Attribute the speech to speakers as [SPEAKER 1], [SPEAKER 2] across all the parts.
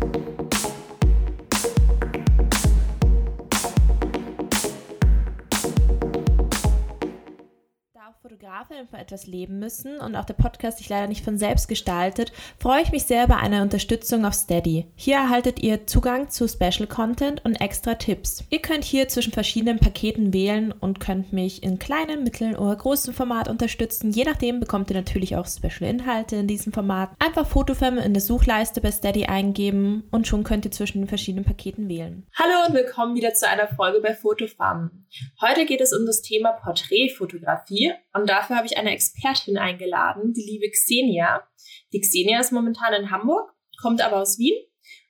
[SPEAKER 1] thank you Fotografen von etwas leben müssen und auch der Podcast sich leider nicht von selbst gestaltet, freue ich mich sehr über eine Unterstützung auf Steady. Hier erhaltet ihr Zugang zu Special Content und extra Tipps. Ihr könnt hier zwischen verschiedenen Paketen wählen und könnt mich in kleinem, mittleren oder großen Format unterstützen. Je nachdem bekommt ihr natürlich auch Special Inhalte in diesem Format. Einfach Fotofilm in der Suchleiste bei Steady eingeben und schon könnt ihr zwischen den verschiedenen Paketen wählen.
[SPEAKER 2] Hallo und willkommen wieder zu einer Folge bei Fotofarm. Heute geht es um das Thema Porträtfotografie und dafür habe ich eine Expertin eingeladen, die liebe Xenia. Die Xenia ist momentan in Hamburg, kommt aber aus Wien.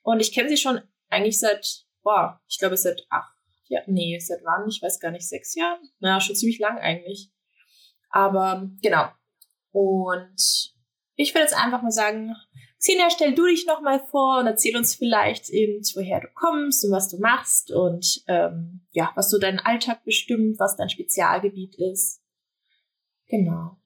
[SPEAKER 2] Und ich kenne sie schon eigentlich seit, boah, ich glaube seit acht, ja, nee, seit wann? Ich weiß gar nicht, sechs Jahren? Na, schon ziemlich lang eigentlich. Aber genau. Und ich würde jetzt einfach mal sagen, Xenia, stell du dich nochmal vor und erzähl uns vielleicht eben, woher du kommst und was du machst und ähm, ja, was so deinen Alltag bestimmt, was dein Spezialgebiet ist. Genau.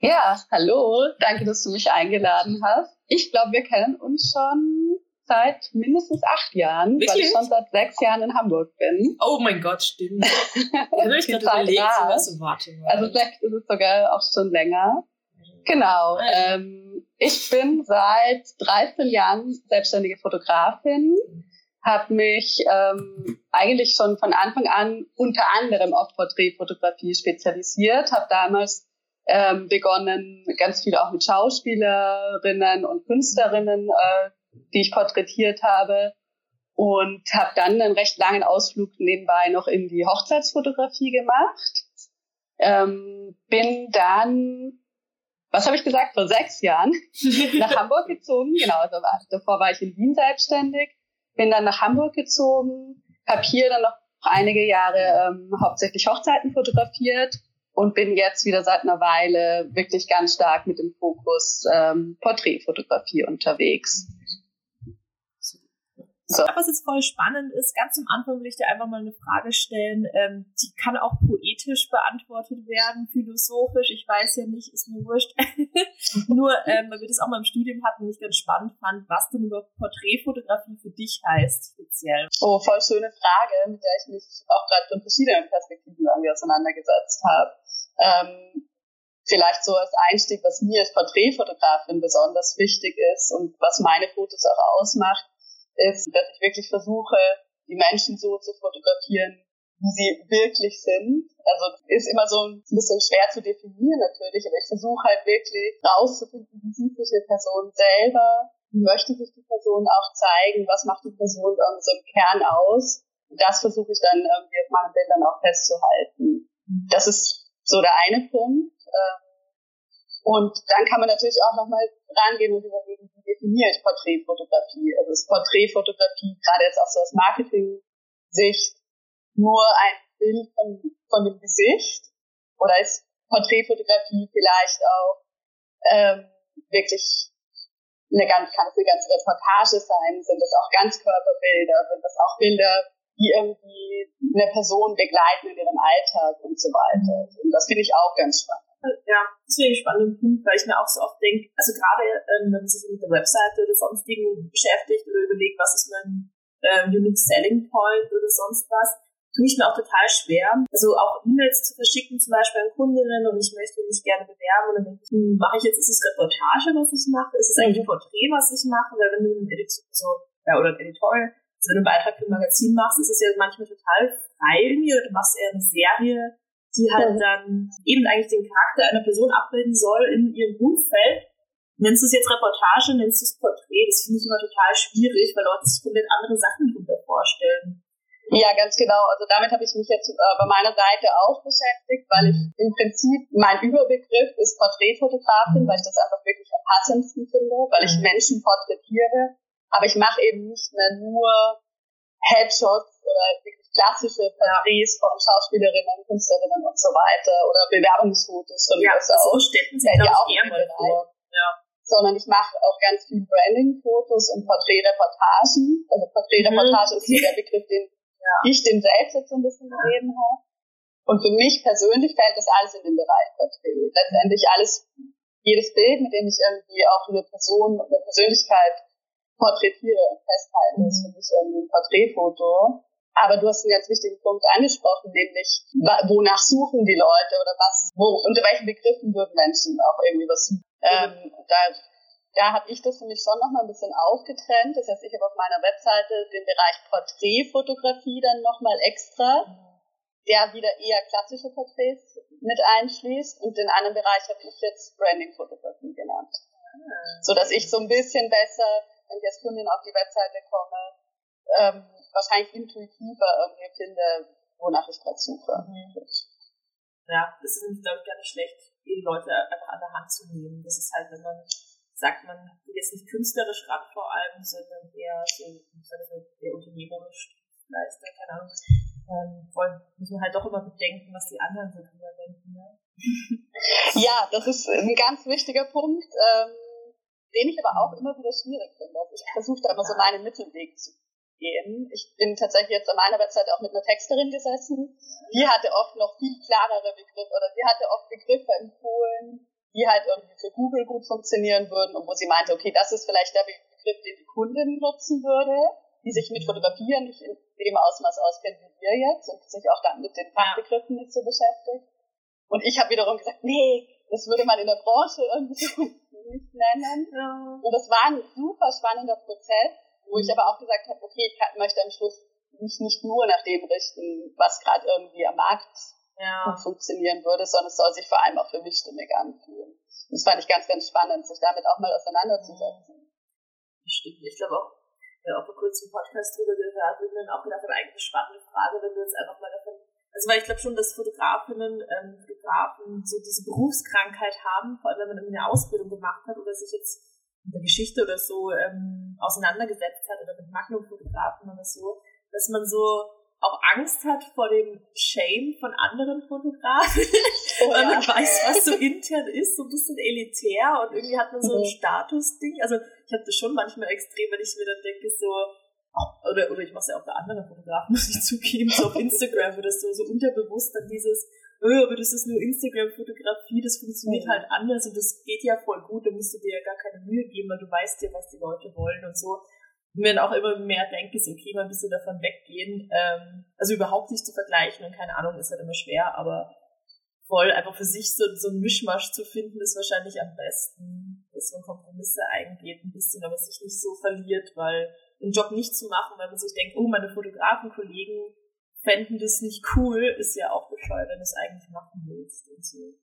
[SPEAKER 3] Ja, hallo, danke, dass du mich eingeladen hast. Ich glaube, wir kennen uns schon seit mindestens acht Jahren, Wirklich? weil ich schon seit sechs Jahren in Hamburg bin.
[SPEAKER 2] Oh mein Gott, stimmt. Habe ich gerade überlegt, was warte
[SPEAKER 3] mal. Also vielleicht ist es sogar auch schon länger. Genau. Ah, ähm, ich bin seit 13 Jahren selbstständige Fotografin habe mich ähm, eigentlich schon von Anfang an unter anderem auf Porträtfotografie spezialisiert, habe damals ähm, begonnen, ganz viel auch mit Schauspielerinnen und Künstlerinnen, äh, die ich porträtiert habe und habe dann einen recht langen Ausflug nebenbei noch in die Hochzeitsfotografie gemacht. Ähm, bin dann, was habe ich gesagt, vor sechs Jahren nach Hamburg gezogen. Genau, also war, davor war ich in Wien selbstständig bin dann nach Hamburg gezogen, habe hier dann noch einige Jahre ähm, hauptsächlich Hochzeiten fotografiert und bin jetzt wieder seit einer Weile wirklich ganz stark mit dem Fokus ähm, Porträtfotografie unterwegs.
[SPEAKER 2] So. Was jetzt voll spannend ist, ganz am Anfang will ich dir einfach mal eine Frage stellen, ähm, die kann auch poetisch beantwortet werden, philosophisch, ich weiß ja nicht, ist mir wurscht. Nur, ähm, weil wir das auch mal im Studium hatten, ich ganz spannend fand, was denn über Porträtfotografie für dich heißt, speziell.
[SPEAKER 3] Oh, voll schöne Frage, mit der ich mich auch gerade von verschiedenen Perspektiven irgendwie auseinandergesetzt habe. Ähm, vielleicht so als Einstieg, was mir als Porträtfotografin besonders wichtig ist und was meine Fotos auch ausmacht, ist, dass ich wirklich versuche, die Menschen so zu fotografieren, wie sie wirklich sind. Also ist immer so ein bisschen schwer zu definieren natürlich, aber ich versuche halt wirklich rauszufinden, wie sieht sich die Person selber, wie möchte sich die Person auch zeigen, was macht die Person so im Kern aus. Und das versuche ich dann irgendwie auf meinen Bildern auch festzuhalten. Das ist so der eine Punkt. Ähm, und dann kann man natürlich auch nochmal rangehen und überlegen, wie definiere ich Porträtfotografie? Also ist Porträtfotografie gerade jetzt auch so aus Marketing-Sicht nur ein Bild von, von dem Gesicht? Oder ist Porträtfotografie vielleicht auch ähm, wirklich eine ganz, kann es eine ganze Reportage sein? Sind das auch Ganzkörperbilder? Sind das auch Bilder, die irgendwie eine Person begleiten in ihrem Alltag und so weiter? Und das finde ich auch ganz spannend.
[SPEAKER 2] Ja, das finde ich einen spannenden Punkt, weil ich mir auch so oft denke, also gerade ähm, wenn man sich mit der Webseite oder sonstigen beschäftigt oder überlegt, was ist mein ähm, Unique Selling Point oder sonst was, tue ich mir auch total schwer. Also auch E-Mails zu verschicken, zum Beispiel an Kundinnen und ich möchte mich gerne bewerben und dann denke ich, hm, mache ich jetzt, ist es Reportage, was ich mache? Ist es eigentlich ein Porträt, was ich mache? Weil wenn du ein Editor, so, ja, oder ein Editorial, also wenn du einen Beitrag für ein Magazin machst, ist es ja manchmal total frei irgendwie oder du machst eher eine Serie die halt dann eben eigentlich den Charakter einer Person abbilden soll in ihrem Umfeld. Nennst du es jetzt Reportage, nennst du es Porträt? Das finde ich immer total schwierig, weil Leute sich komplett andere Sachen drunter vorstellen.
[SPEAKER 3] Ja, ganz genau. Also damit habe ich mich jetzt äh, bei meiner Seite auch beschäftigt, weil ich im Prinzip mein Überbegriff ist Porträtfotografin, weil ich das einfach wirklich am passendsten finde, weil ich mhm. Menschen porträtiere. Aber ich mache eben nicht mehr nur Headshots oder wirklich klassische Porträts von Schauspielerinnen, Künstlerinnen und so weiter oder Bewerbungsfotos
[SPEAKER 2] von ja, so auch. ständen sie ja auch eher mal vor. Ja.
[SPEAKER 3] Sondern ich mache auch ganz viel Branding-Fotos und Porträtreportagen. Also Porträtreportage mhm. ist der Begriff, den ja. ich den selbst jetzt so ein bisschen gegeben habe. Und für mich persönlich fällt das alles in den Bereich Porträt. Letztendlich alles, jedes Bild, mit dem ich irgendwie auch eine Person, eine Persönlichkeit porträtiere und festhalte. Mhm. Das finde ich irgendwie ein Porträtfoto. Aber du hast einen ganz wichtigen Punkt angesprochen, nämlich wonach suchen die Leute oder was, wo, unter welchen Begriffen würden Menschen auch irgendwie was suchen. Ähm, da da habe ich das für mich schon nochmal ein bisschen aufgetrennt. Das heißt, ich habe auf meiner Webseite den Bereich Porträtfotografie dann nochmal extra, der wieder eher klassische Porträts mit einschließt. Und den anderen Bereich habe ich jetzt Branding-Fotografie genannt. So dass ich so ein bisschen besser, wenn ich als Kundin auf die Webseite komme, ähm, wahrscheinlich intuitiver irgendwie finde, wonach ich gerade suche. Mhm.
[SPEAKER 2] Ja, das ist, glaube ich, gar nicht schlecht, die Leute einfach an der Hand zu nehmen. Das ist halt, wenn man sagt, man jetzt nicht künstlerisch ran vor allem, sondern eher so der unternehmerisch Leister, keine Ahnung, ähm, wollen, müssen halt doch immer bedenken, was die anderen so drüber denken. Ne?
[SPEAKER 3] ja, das ist ein ganz wichtiger Punkt, ähm, den ich aber auch immer wieder schwierig finde. Also ich versuche da immer so meinen Mittelweg zu gehen. Ich bin tatsächlich jetzt an meiner Webseite auch mit einer Texterin gesessen. Die hatte oft noch viel klarere Begriffe oder die hatte oft Begriffe empfohlen, die halt irgendwie für Google gut funktionieren würden und wo sie meinte, okay, das ist vielleicht der Begriff, den die Kundin nutzen würde, die sich mit Fotografieren nicht in dem Ausmaß auskennt wie wir jetzt und sich auch dann mit den Fachbegriffen nicht so beschäftigt. Und ich habe wiederum gesagt, nee, das würde man in der Branche irgendwie nicht nennen. Ja. Und das war ein super spannender Prozess, wo ich aber auch gesagt habe, okay, ich möchte am Schluss mich nicht nur nach dem richten, was gerade irgendwie am Markt ja. gut funktionieren würde, sondern es soll sich vor allem auch für mich stimmig anfühlen. Das fand ich ganz, ganz spannend, sich damit auch mal auseinanderzusetzen.
[SPEAKER 2] Stimmt. Ich glaube auch, ja, auch vor kurzem Podcast drüber gehört und dann auch gedacht eigentlich eine spannende Frage, wenn du jetzt einfach mal davon, also weil ich glaube schon, dass Fotografinnen, ähm, Fotografen so diese Berufskrankheit haben, vor allem wenn man irgendwie eine Ausbildung gemacht hat oder sich jetzt der Geschichte oder so ähm, auseinandergesetzt hat oder mit Magnumfotografen oder so, dass man so auch Angst hat vor dem Shame von anderen Fotografen, oh, weil man weiß, was so intern ist, so ein bisschen elitär und irgendwie hat man so ein mhm. Statusding. Also ich habe das schon manchmal extrem, wenn ich mir dann denke, so, oder, oder ich mache es ja auch bei anderen Fotografen, muss ich zugeben, so auf Instagram oder so, so unterbewusst dann dieses, oh, aber das ist nur Instagram-Fotografie, das funktioniert mhm. halt anders und das geht ja voll gut, da musst du dir ja gar keine Mühe geben, weil du weißt ja, was die Leute wollen und so mir dann auch immer mehr denke, ist okay, mal ein bisschen davon weggehen. Ähm, also überhaupt nicht zu vergleichen und keine Ahnung, ist halt immer schwer, aber voll einfach für sich so, so ein Mischmasch zu finden, ist wahrscheinlich am besten, dass man Kompromisse eingeht, ein bisschen, aber sich nicht so verliert, weil den Job nicht zu machen, weil man sich denkt, oh, meine Fotografenkollegen fänden das nicht cool, ist ja auch bescheuert, wenn du es eigentlich machen willst und so.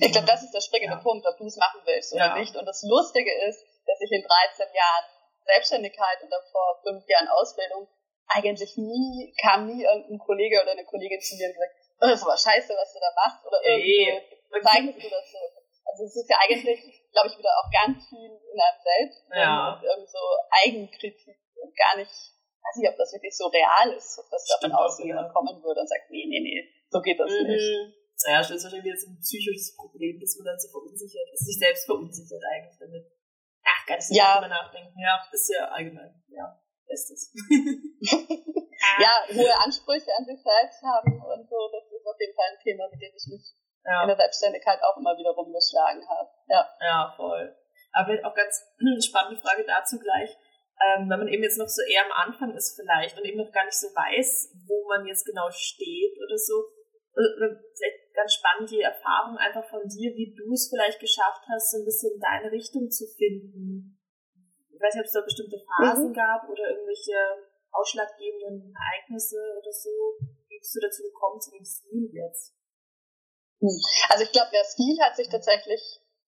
[SPEAKER 3] Ich glaube, das ist der springende ja. Punkt, ob du es machen willst oder ja. nicht. Und das Lustige ist, dass ich in 13 Jahren Selbstständigkeit und davor fünf Jahren Ausbildung eigentlich nie, kam nie irgendein Kollege oder eine Kollegin zu mir und gesagt, oh, das ist aber scheiße, was du da machst, oder irgendwie zeigst du das so. Also es ist ja eigentlich, glaube ich, wieder auch ganz viel in einem selbst ja. und irgendwie so Eigenkritik und gar nicht, weiß nicht, ob das wirklich so real ist, ob das davon außen jemand kommen würde und sagt, nee, nee, nee, so geht das mhm. nicht.
[SPEAKER 2] Ja, das ist wahrscheinlich wieder so ein psychisches Problem, dass man dann so verunsichert ist, sich selbst verunsichert eigentlich damit. Ach, ganz nicht ja. drüber nachdenken. Ja, ist ja allgemein. Ja, bestes.
[SPEAKER 3] ja, hohe Ansprüche an sich selbst haben und so, das ist auf jeden Fall ein Thema, mit dem ich mich ja. in der Selbstständigkeit auch immer wieder rumgeschlagen habe. Ja.
[SPEAKER 2] ja, voll. Aber auch ganz spannende Frage dazu gleich. Ähm, wenn man eben jetzt noch so eher am Anfang ist vielleicht und eben noch gar nicht so weiß, wo man jetzt genau steht oder so, oder ganz spannend die Erfahrung einfach von dir, wie du es vielleicht geschafft hast, so ein bisschen deine Richtung zu finden. Ich weiß nicht, ob es da bestimmte Phasen mhm. gab oder irgendwelche ausschlaggebenden Ereignisse oder so. Wie bist du dazu gekommen zu dem Stil jetzt?
[SPEAKER 3] Hm. Also ich glaube, der Stil hat sich tatsächlich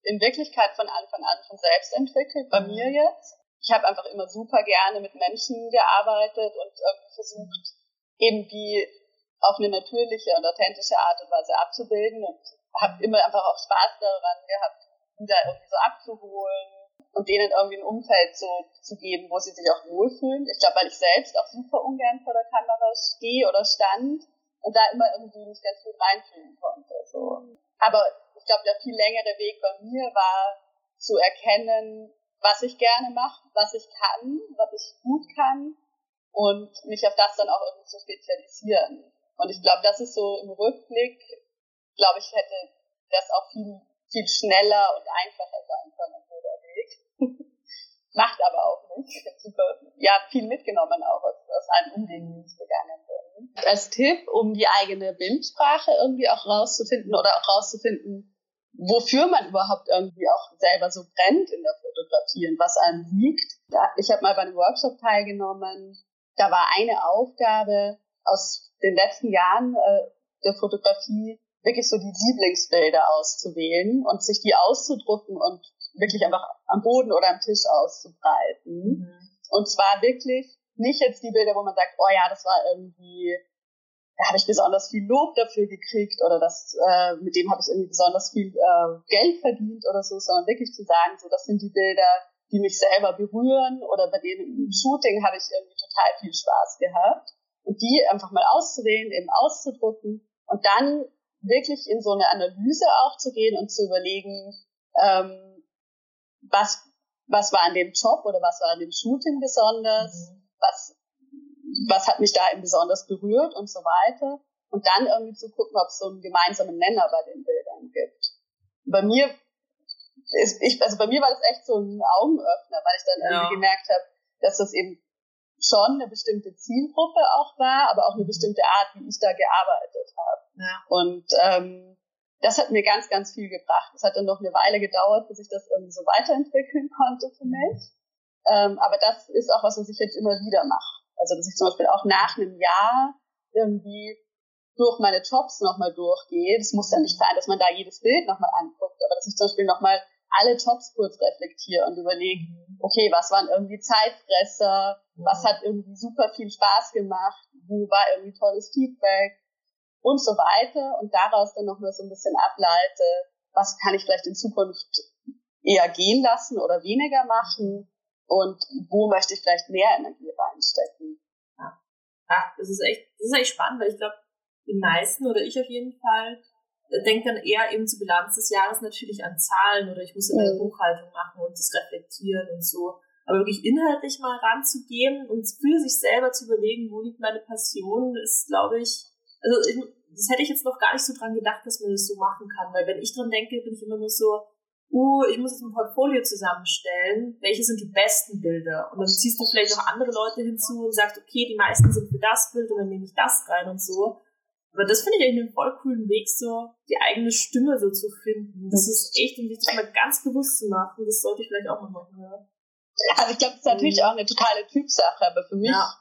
[SPEAKER 3] in Wirklichkeit von Anfang an von selbst entwickelt, bei mir jetzt. Ich habe einfach immer super gerne mit Menschen gearbeitet und irgendwie versucht, eben die auf eine natürliche und authentische Art und Weise abzubilden und habe immer einfach auch Spaß daran gehabt, die da irgendwie so abzuholen und denen irgendwie ein Umfeld so zu geben, wo sie sich auch wohlfühlen. Ich glaube, weil ich selbst auch super ungern vor der Kamera stehe oder stand und da immer irgendwie nicht ganz gut reinfühlen konnte. So. Aber ich glaube, der viel längere Weg bei mir war zu erkennen, was ich gerne mache, was ich kann, was ich gut kann und mich auf das dann auch irgendwie zu spezialisieren. Und ich glaube, das ist so im Rückblick, glaube ich, hätte das auch viel, viel schneller und einfacher sein können, so der Weg. Macht aber auch nicht. super, ja, viel mitgenommen auch aus, aus allen Umwegen, die ich gegangen bin. Als Tipp, um die eigene Bildsprache irgendwie auch rauszufinden oder auch rauszufinden, wofür man überhaupt irgendwie auch selber so brennt in der Fotografie und was einem liegt. Ich habe mal bei einem Workshop teilgenommen, da war eine Aufgabe aus den letzten Jahren äh, der Fotografie, wirklich so die Lieblingsbilder auszuwählen und sich die auszudrucken und wirklich einfach am Boden oder am Tisch auszubreiten. Mhm. Und zwar wirklich nicht jetzt die Bilder, wo man sagt, oh ja, das war irgendwie, da habe ich besonders viel Lob dafür gekriegt oder das, äh, mit dem habe ich irgendwie besonders viel äh, Geld verdient oder so, sondern wirklich zu sagen, so das sind die Bilder, die mich selber berühren oder bei denen im Shooting habe ich irgendwie total viel Spaß gehabt. Und die einfach mal auszuwählen, eben auszudrucken und dann wirklich in so eine Analyse auch zu gehen und zu überlegen, ähm, was, was war an dem Job oder was war an dem Shooting besonders, mhm. was, was hat mich da eben besonders berührt und so weiter. Und dann irgendwie zu gucken, ob es so einen gemeinsamen Nenner bei den Bildern gibt. Bei mir ist, ich, also bei mir war das echt so ein Augenöffner, weil ich dann ja. irgendwie gemerkt habe, dass das eben schon eine bestimmte Zielgruppe auch war, aber auch eine bestimmte Art, wie ich da gearbeitet habe. Ja. Und ähm, das hat mir ganz, ganz viel gebracht. Es hat dann noch eine Weile gedauert, bis ich das irgendwie so weiterentwickeln konnte für mich. Ähm, aber das ist auch was, was ich jetzt immer wieder mache. Also dass ich zum Beispiel auch nach einem Jahr irgendwie durch meine Jobs nochmal durchgehe. Das muss ja nicht sein, dass man da jedes Bild nochmal anguckt, aber dass ich zum Beispiel nochmal alle Jobs kurz reflektiere und überlege, okay, was waren irgendwie Zeitfresser, was hat irgendwie super viel Spaß gemacht, wo war irgendwie tolles Feedback und so weiter und daraus dann nochmal so ein bisschen ableite, was kann ich vielleicht in Zukunft eher gehen lassen oder weniger machen und wo möchte ich vielleicht mehr Energie reinstecken.
[SPEAKER 2] Ja, ja das ist echt, das ist echt spannend, weil ich glaube, die meisten oder ich auf jeden Fall denke dann eher eben zur Bilanz des Jahres natürlich an Zahlen oder ich muss ja meine mhm. Buchhaltung machen und das reflektieren und so. Aber wirklich inhaltlich mal ranzugehen und für sich selber zu überlegen, wo liegt meine Passion, ist, glaube ich, also ich, das hätte ich jetzt noch gar nicht so dran gedacht, dass man das so machen kann, weil wenn ich dran denke, bin ich immer nur so, uh, ich muss jetzt ein Portfolio zusammenstellen, welche sind die besten Bilder? Und dann ziehst du vielleicht noch andere Leute hinzu und sagst, okay, die meisten sind für das Bild und dann nehme ich das rein und so. Aber das finde ich eigentlich einen voll coolen Weg, so die eigene Stimme so zu finden. Das ist echt um sich das mal ganz bewusst zu machen. Das sollte ich vielleicht auch mal machen. Ja.
[SPEAKER 3] Also ich glaube, das ist natürlich mhm. auch eine totale Typsache, aber für mich ja.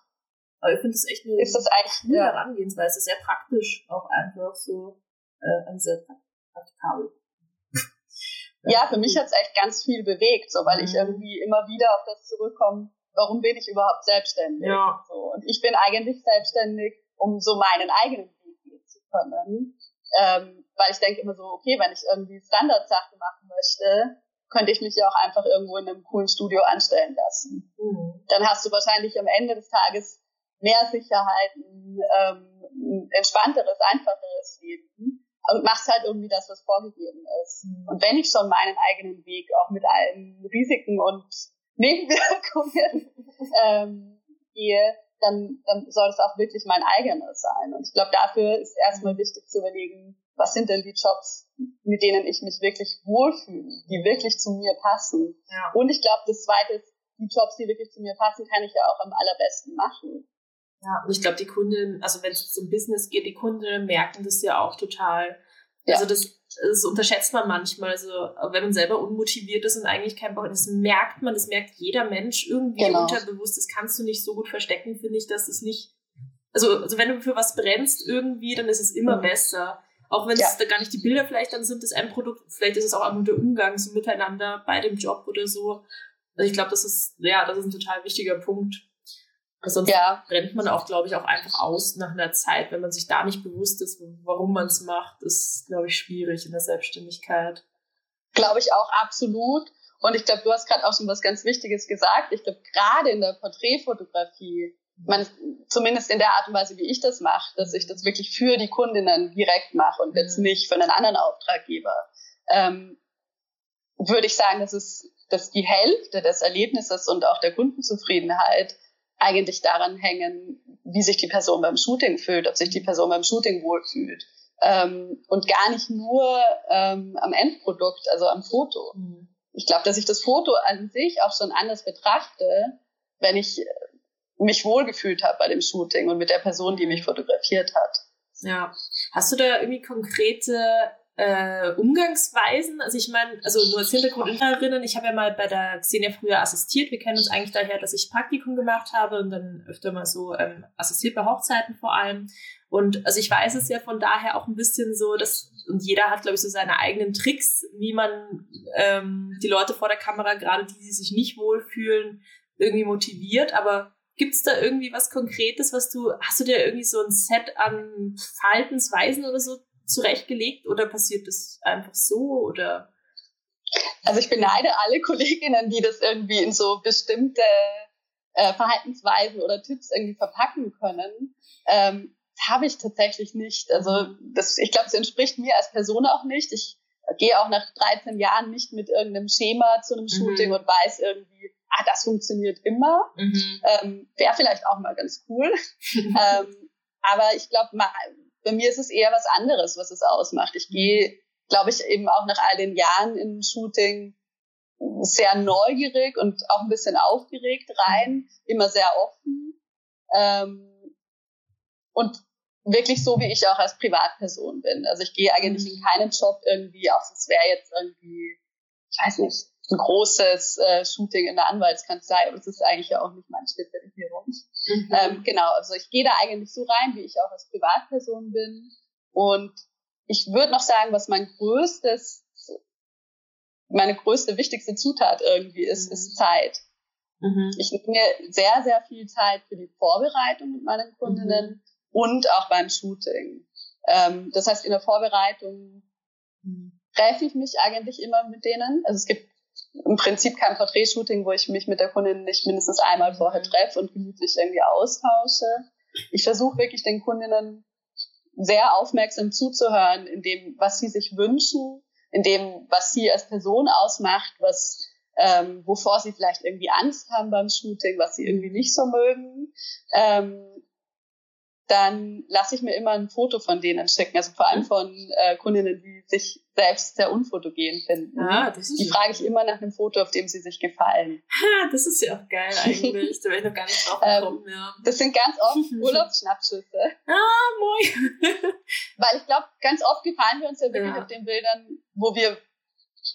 [SPEAKER 2] aber ich finde das echt eine
[SPEAKER 3] ist das eigentlich
[SPEAKER 2] coole ja. Herangehensweise, sehr praktisch auch einfach so äh, sehr praktikabel.
[SPEAKER 3] Ja, für mich hat es echt ganz viel bewegt, so weil mhm. ich irgendwie immer wieder auf das zurückkomme, warum bin ich überhaupt selbstständig? Ja. So, und ich bin eigentlich selbstständig, um so meinen eigenen können. Ähm, weil ich denke immer so, okay, wenn ich irgendwie Standardsachen machen möchte, könnte ich mich ja auch einfach irgendwo in einem coolen Studio anstellen lassen. Mhm. Dann hast du wahrscheinlich am Ende des Tages mehr Sicherheiten, ähm, ein entspannteres, einfacheres Leben und machst halt irgendwie das, was vorgegeben ist. Mhm. Und wenn ich schon meinen eigenen Weg auch mit allen Risiken und Nebenwirkungen ähm, gehe, dann, dann soll es auch wirklich mein eigenes sein. Und ich glaube, dafür ist erstmal wichtig zu überlegen, was sind denn die Jobs, mit denen ich mich wirklich wohlfühle, die wirklich zu mir passen. Ja. Und ich glaube, das Zweite ist, die Jobs, die wirklich zu mir passen, kann ich ja auch am allerbesten machen.
[SPEAKER 2] Ja, und ich glaube, die Kunden, also wenn es zum Business geht, die Kunden merken das ja auch total. Ja. Also das, das unterschätzt man manchmal. Also wenn man selber unmotiviert ist und eigentlich kein Bock hat, das merkt man, das merkt jeder Mensch irgendwie genau. unterbewusst. Das kannst du nicht so gut verstecken, finde ich, dass es nicht. Also, also wenn du für was brennst irgendwie, dann ist es immer mhm. besser. Auch wenn es da gar nicht die Bilder vielleicht dann sind, das ein Produkt, vielleicht ist es auch einfach der Umgang so miteinander bei dem Job oder so. Also ich glaube, das ist, ja, das ist ein total wichtiger Punkt. Sonst ja. brennt man auch, glaube ich, auch einfach aus nach einer Zeit, wenn man sich da nicht bewusst ist, warum man es macht, ist, glaube ich, schwierig in der Selbstständigkeit.
[SPEAKER 3] Glaube ich auch absolut. Und ich glaube, du hast gerade auch schon was ganz Wichtiges gesagt. Ich glaube, gerade in der Porträtfotografie, man, zumindest in der Art und Weise, wie ich das mache, dass ich das wirklich für die Kundinnen direkt mache und jetzt mhm. nicht für einen anderen Auftraggeber, ähm, würde ich sagen, dass es, dass die Hälfte des Erlebnisses und auch der Kundenzufriedenheit eigentlich daran hängen, wie sich die Person beim Shooting fühlt, ob sich die Person beim Shooting wohlfühlt. Ähm, und gar nicht nur ähm, am Endprodukt, also am Foto. Mhm. Ich glaube, dass ich das Foto an sich auch schon anders betrachte, wenn ich mich wohlgefühlt habe bei dem Shooting und mit der Person, die mich fotografiert hat.
[SPEAKER 2] Ja. Hast du da irgendwie konkrete äh, Umgangsweisen? Also ich meine, also nur als Hintergrund ich habe ja mal bei der Xenia früher assistiert. Wir kennen uns eigentlich daher, dass ich Praktikum gemacht habe und dann öfter mal so ähm, assistiert bei Hochzeiten vor allem. Und also ich weiß es ja von daher auch ein bisschen so, dass und jeder hat, glaube ich, so seine eigenen Tricks, wie man ähm, die Leute vor der Kamera, gerade die, die sich nicht wohlfühlen, irgendwie motiviert. Aber Gibt es da irgendwie was Konkretes, was du, hast du dir irgendwie so ein Set an Verhaltensweisen oder so zurechtgelegt oder passiert das einfach so oder?
[SPEAKER 3] Also ich beneide alle Kolleginnen, die das irgendwie in so bestimmte äh, Verhaltensweisen oder Tipps irgendwie verpacken können. Ähm, habe ich tatsächlich nicht. Also das, ich glaube, es entspricht mir als Person auch nicht. Ich gehe auch nach 13 Jahren nicht mit irgendeinem Schema zu einem mhm. Shooting mhm. und weiß irgendwie, ah, das funktioniert immer. Mhm. Ähm, Wäre vielleicht auch mal ganz cool. ähm, aber ich glaube, bei mir ist es eher was anderes, was es ausmacht. Ich gehe, glaube ich, eben auch nach all den Jahren in Shooting sehr neugierig und auch ein bisschen aufgeregt rein, immer sehr offen. Ähm, und wirklich so, wie ich auch als Privatperson bin. Also ich gehe eigentlich in mhm. keinen Job irgendwie, auch es wäre jetzt irgendwie, ich weiß nicht, ein großes äh, Shooting in der Anwaltskanzlei, aber das ist eigentlich ja auch nicht meine Spezialisierung. Mhm. Ähm, genau, also ich gehe da eigentlich so rein, wie ich auch als Privatperson bin. Und ich würde noch sagen, was mein größtes, meine größte, wichtigste Zutat irgendwie ist, mhm. ist Zeit. Mhm. Ich nehme mir sehr, sehr viel Zeit für die Vorbereitung mit meinen Kundinnen mhm. und auch beim Shooting. Ähm, das heißt, in der Vorbereitung mhm. treffe ich mich eigentlich immer mit denen. Also es gibt im Prinzip kein Porträtshooting, wo ich mich mit der Kundin nicht mindestens einmal vorher mhm. treffe und gemütlich irgendwie austausche. Ich versuche wirklich den Kundinnen sehr aufmerksam zuzuhören in dem, was sie sich wünschen, in dem, was sie als Person ausmacht, was ähm, wovor sie vielleicht irgendwie Angst haben beim Shooting, was sie irgendwie nicht so mögen. Ähm, dann lasse ich mir immer ein Foto von denen schicken, also vor allem von äh, Kundinnen, die sich selbst sehr unfotogen finden. Ah, das ist die frage ich immer nach einem Foto, auf dem sie sich gefallen.
[SPEAKER 2] Ha, das ist ja auch geil eigentlich. da wäre ich noch gar nicht drauf ähm, gekommen. Ähm, ja.
[SPEAKER 3] Das sind ganz oft Urlaubsschnappschüsse.
[SPEAKER 2] ah, moin.
[SPEAKER 3] Weil ich glaube, ganz oft gefallen wir uns ja wirklich ja. auf den Bildern, wo wir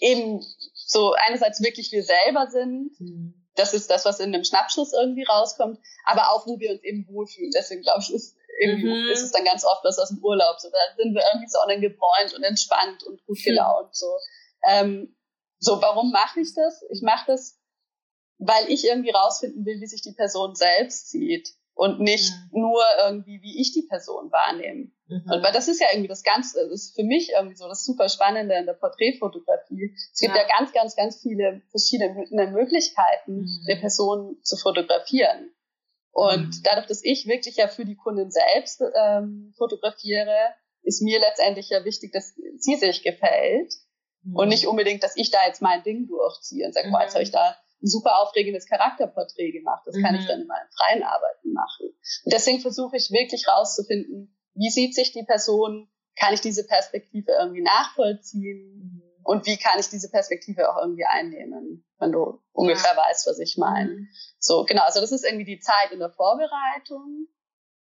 [SPEAKER 3] eben so einerseits wirklich wir selber sind. Mhm. Das ist das, was in einem Schnappschuss irgendwie rauskommt, aber auch, wo wir uns eben wohlfühlen. Deswegen glaube ich, ist irgendwie mhm. ist es dann ganz oft was aus dem Urlaub. So, da sind wir irgendwie sonnengebräunt und entspannt und gut gelaunt. So, ähm, so warum mache ich das? Ich mache das, weil ich irgendwie rausfinden will, wie sich die Person selbst sieht und nicht mhm. nur irgendwie, wie ich die Person wahrnehme. Mhm. Und weil das ist ja irgendwie das Ganze, das ist für mich irgendwie so das super Spannende in der Porträtfotografie. Es gibt ja, ja ganz, ganz, ganz viele verschiedene Möglichkeiten, mhm. eine Person zu fotografieren. Und mhm. dadurch, dass ich wirklich ja für die Kundin selbst ähm, fotografiere, ist mir letztendlich ja wichtig, dass sie sich gefällt mhm. und nicht unbedingt, dass ich da jetzt mein Ding durchziehe und sage, mhm. boah, jetzt habe ich da ein super aufregendes Charakterporträt gemacht. Das mhm. kann ich mhm. dann in meinen freien Arbeiten machen. Und deswegen versuche ich wirklich rauszufinden, wie sieht sich die Person? Kann ich diese Perspektive irgendwie nachvollziehen? Mhm. Und wie kann ich diese Perspektive auch irgendwie einnehmen, wenn du ungefähr ja. weißt, was ich meine. Mhm. So, genau, also das ist irgendwie die Zeit in der Vorbereitung.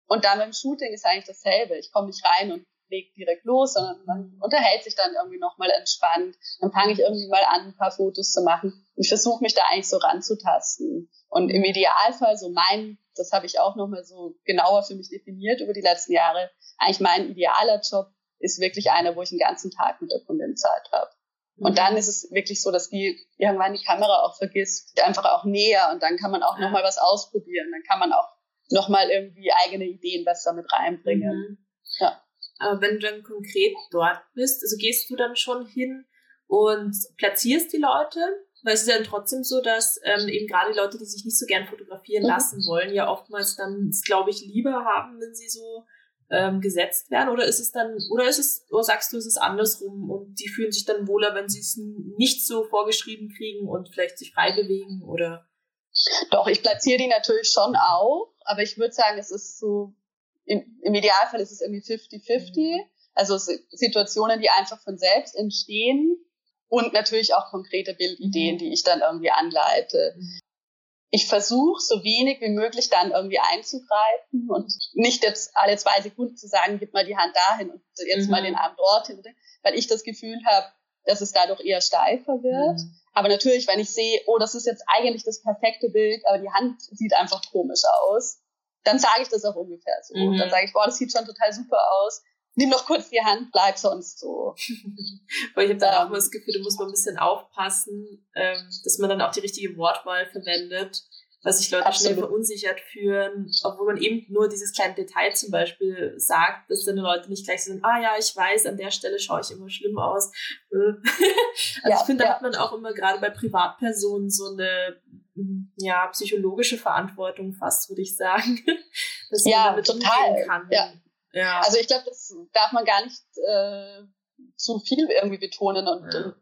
[SPEAKER 3] Und dann beim Shooting ist eigentlich dasselbe. Ich komme nicht rein und leg direkt los, sondern man mhm. unterhält sich dann irgendwie nochmal entspannt. Dann fange ich irgendwie mal an, ein paar Fotos zu machen. Ich versuche mich da eigentlich so ranzutasten. Und im Idealfall, so mein, das habe ich auch nochmal so genauer für mich definiert über die letzten Jahre, eigentlich mein idealer Job ist wirklich einer, wo ich einen ganzen Tag mit der Kundin Zeit habe. Und mhm. dann ist es wirklich so, dass die irgendwann die Kamera auch vergisst, einfach auch näher und dann kann man auch ja. nochmal was ausprobieren. Dann kann man auch nochmal irgendwie eigene Ideen besser mit reinbringen. Mhm.
[SPEAKER 2] Ja. Aber wenn du dann konkret dort bist, also gehst du dann schon hin und platzierst die Leute? Weil es ist ja dann trotzdem so, dass ähm, eben gerade die Leute, die sich nicht so gern fotografieren mhm. lassen wollen, ja oftmals dann, glaube ich, lieber haben, wenn sie so ähm, gesetzt werden? Oder ist es dann, oder ist es, oder sagst du, ist es andersrum und die fühlen sich dann wohler, wenn sie es nicht so vorgeschrieben kriegen und vielleicht sich frei bewegen oder?
[SPEAKER 3] Doch, ich platziere die natürlich schon auch, aber ich würde sagen, es ist so, im, im Idealfall ist es irgendwie 50-50. Mhm. Also Situationen, die einfach von selbst entstehen und natürlich auch konkrete Bildideen, mhm. die ich dann irgendwie anleite. Mhm ich versuche so wenig wie möglich dann irgendwie einzugreifen und nicht jetzt alle zwei Sekunden zu sagen, gib mal die Hand dahin und jetzt mhm. mal den Arm dorthin, weil ich das Gefühl habe, dass es dadurch eher steifer wird. Mhm. Aber natürlich, wenn ich sehe, oh, das ist jetzt eigentlich das perfekte Bild, aber die Hand sieht einfach komisch aus, dann sage ich das auch ungefähr so. Mhm. Dann sage ich, boah, das sieht schon total super aus nimm doch kurz die Hand, bleib sonst so.
[SPEAKER 2] Weil ich habe dann auch immer das Gefühl, da muss man ein bisschen aufpassen, ähm, dass man dann auch die richtige Wortwahl verwendet, weil sich Leute Absolut. schnell verunsichert fühlen, obwohl man eben nur dieses kleine Detail zum Beispiel sagt, dass dann die Leute nicht gleich so sind, ah ja, ich weiß, an der Stelle schaue ich immer schlimm aus. also ja, ich finde, da ja. hat man auch immer gerade bei Privatpersonen so eine ja, psychologische Verantwortung fast, würde ich sagen.
[SPEAKER 3] dass man ja, damit total. umgehen kann. Ja. Ja. Also ich glaube, das darf man gar nicht äh, zu viel irgendwie betonen. Und, ja. und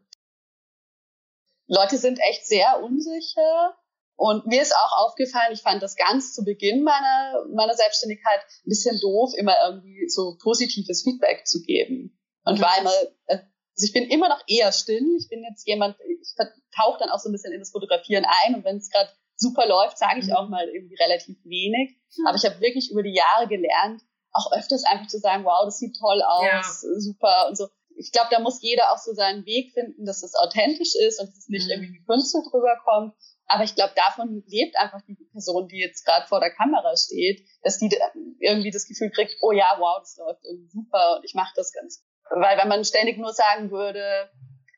[SPEAKER 3] Leute sind echt sehr unsicher. Und mir ist auch aufgefallen, ich fand das ganz zu Beginn meiner, meiner Selbstständigkeit ein bisschen doof, immer irgendwie so positives Feedback zu geben. Und mhm. war immer, äh, also ich bin immer noch eher still. Ich bin jetzt jemand, ich tauche dann auch so ein bisschen in das Fotografieren ein und wenn es gerade super läuft, sage ich mhm. auch mal irgendwie relativ wenig. Mhm. Aber ich habe wirklich über die Jahre gelernt, auch öfters einfach zu sagen, wow, das sieht toll aus, ja. super und so. Ich glaube, da muss jeder auch so seinen Weg finden, dass es authentisch ist und dass es nicht mhm. irgendwie wie Künstler drüber kommt. Aber ich glaube, davon lebt einfach die Person, die jetzt gerade vor der Kamera steht, dass die irgendwie das Gefühl kriegt, oh ja, wow, das läuft irgendwie super und ich mache das ganz. Weil wenn man ständig nur sagen würde,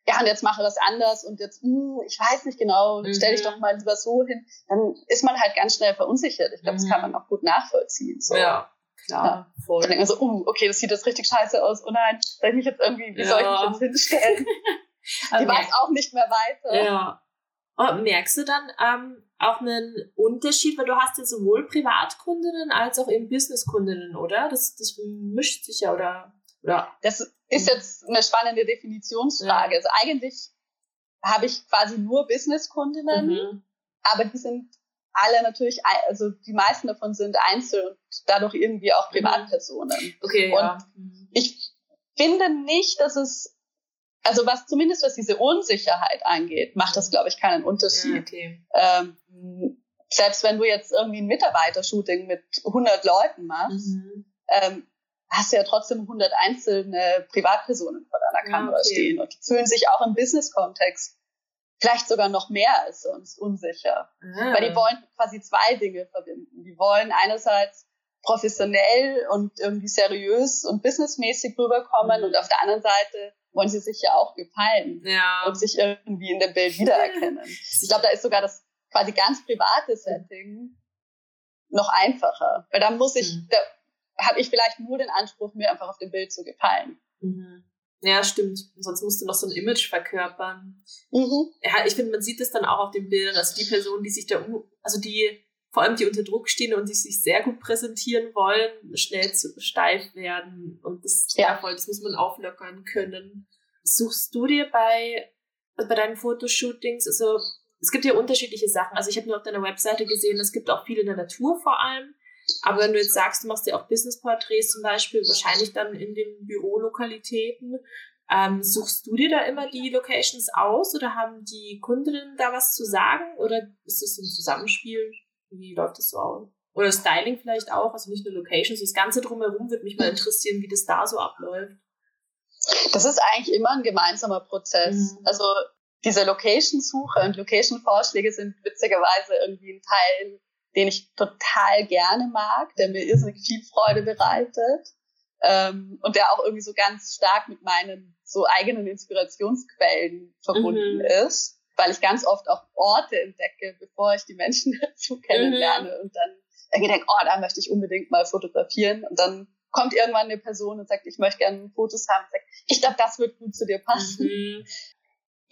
[SPEAKER 3] ja, und jetzt mache das anders und jetzt, mh, hm, ich weiß nicht genau, mhm. stell dich doch mal lieber so hin, dann ist man halt ganz schnell verunsichert. Ich glaube, mhm. das kann man auch gut nachvollziehen. So. Ja. Klar, ja. voll. Dann denke so, oh, okay, das sieht jetzt richtig scheiße aus. Oh nein, soll ich mich jetzt irgendwie, wie ja. soll ich mich jetzt hinstellen? Die weiß auch nicht mehr weiter.
[SPEAKER 2] Ja. Und merkst du dann ähm, auch einen Unterschied, weil du hast ja sowohl Privatkundinnen als auch eben Businesskundinnen, oder? Das, das mischt sich ja, oder? oder?
[SPEAKER 3] Das ist jetzt eine spannende Definitionsfrage. Ja. Also eigentlich habe ich quasi nur Businesskundinnen, mhm. aber die sind alle natürlich, also die meisten davon sind Einzel- und dadurch irgendwie auch mhm. Privatpersonen. Okay, und ja. ich finde nicht, dass es, also was zumindest was diese Unsicherheit angeht, macht das, glaube ich, keinen Unterschied. Ja, okay. ähm, selbst wenn du jetzt irgendwie ein Mitarbeitershooting mit 100 Leuten machst, mhm. ähm, hast du ja trotzdem 100 einzelne Privatpersonen vor deiner Kamera ja, okay. stehen und die fühlen sich auch im Business-Kontext vielleicht sogar noch mehr als sonst unsicher. Ah. Weil die wollen quasi zwei Dinge verbinden. Die wollen einerseits professionell und irgendwie seriös und businessmäßig rüberkommen mhm. und auf der anderen Seite wollen sie sich ja auch gefallen ja. und sich irgendwie in dem Bild wiedererkennen. ich glaube, da ist sogar das quasi ganz private Setting noch einfacher, weil da muss ich, mhm. da habe ich vielleicht nur den Anspruch, mir einfach auf dem Bild zu gefallen.
[SPEAKER 2] Mhm. Ja, stimmt. Sonst musst du noch so ein Image verkörpern. Mhm. Ja, ich finde, man sieht es dann auch auf den Bildern, also die Personen, die sich da, also die, vor allem die unter Druck stehen und die sich sehr gut präsentieren wollen, schnell zu steif werden. Und das, ja. voll, das muss man auflockern können. Suchst du dir bei, bei deinen Fotoshootings, also, es gibt ja unterschiedliche Sachen. Also ich habe nur auf deiner Webseite gesehen, es gibt auch viele in der Natur vor allem. Aber wenn du jetzt sagst, du machst ja auch Business-Porträts zum Beispiel, wahrscheinlich dann in den Bürolokalitäten, ähm, suchst du dir da immer die Locations aus oder haben die Kundinnen da was zu sagen oder ist das ein Zusammenspiel? Wie läuft das so aus? Oder Styling vielleicht auch, also nicht nur Locations, das Ganze drumherum würde mich mal interessieren, wie das da so abläuft.
[SPEAKER 3] Das ist eigentlich immer ein gemeinsamer Prozess. Mhm. Also diese Location-Suche und Location-Vorschläge sind witzigerweise irgendwie ein Teil den ich total gerne mag, der mir irrsinnig viel Freude bereitet ähm, und der auch irgendwie so ganz stark mit meinen so eigenen Inspirationsquellen verbunden mhm. ist, weil ich ganz oft auch Orte entdecke, bevor ich die Menschen dazu kennenlerne mhm. und dann irgendwie denke, oh, da möchte ich unbedingt mal fotografieren und dann kommt irgendwann eine Person und sagt, ich möchte gerne Fotos haben und sagt, ich glaube, das wird gut zu dir passen. Mhm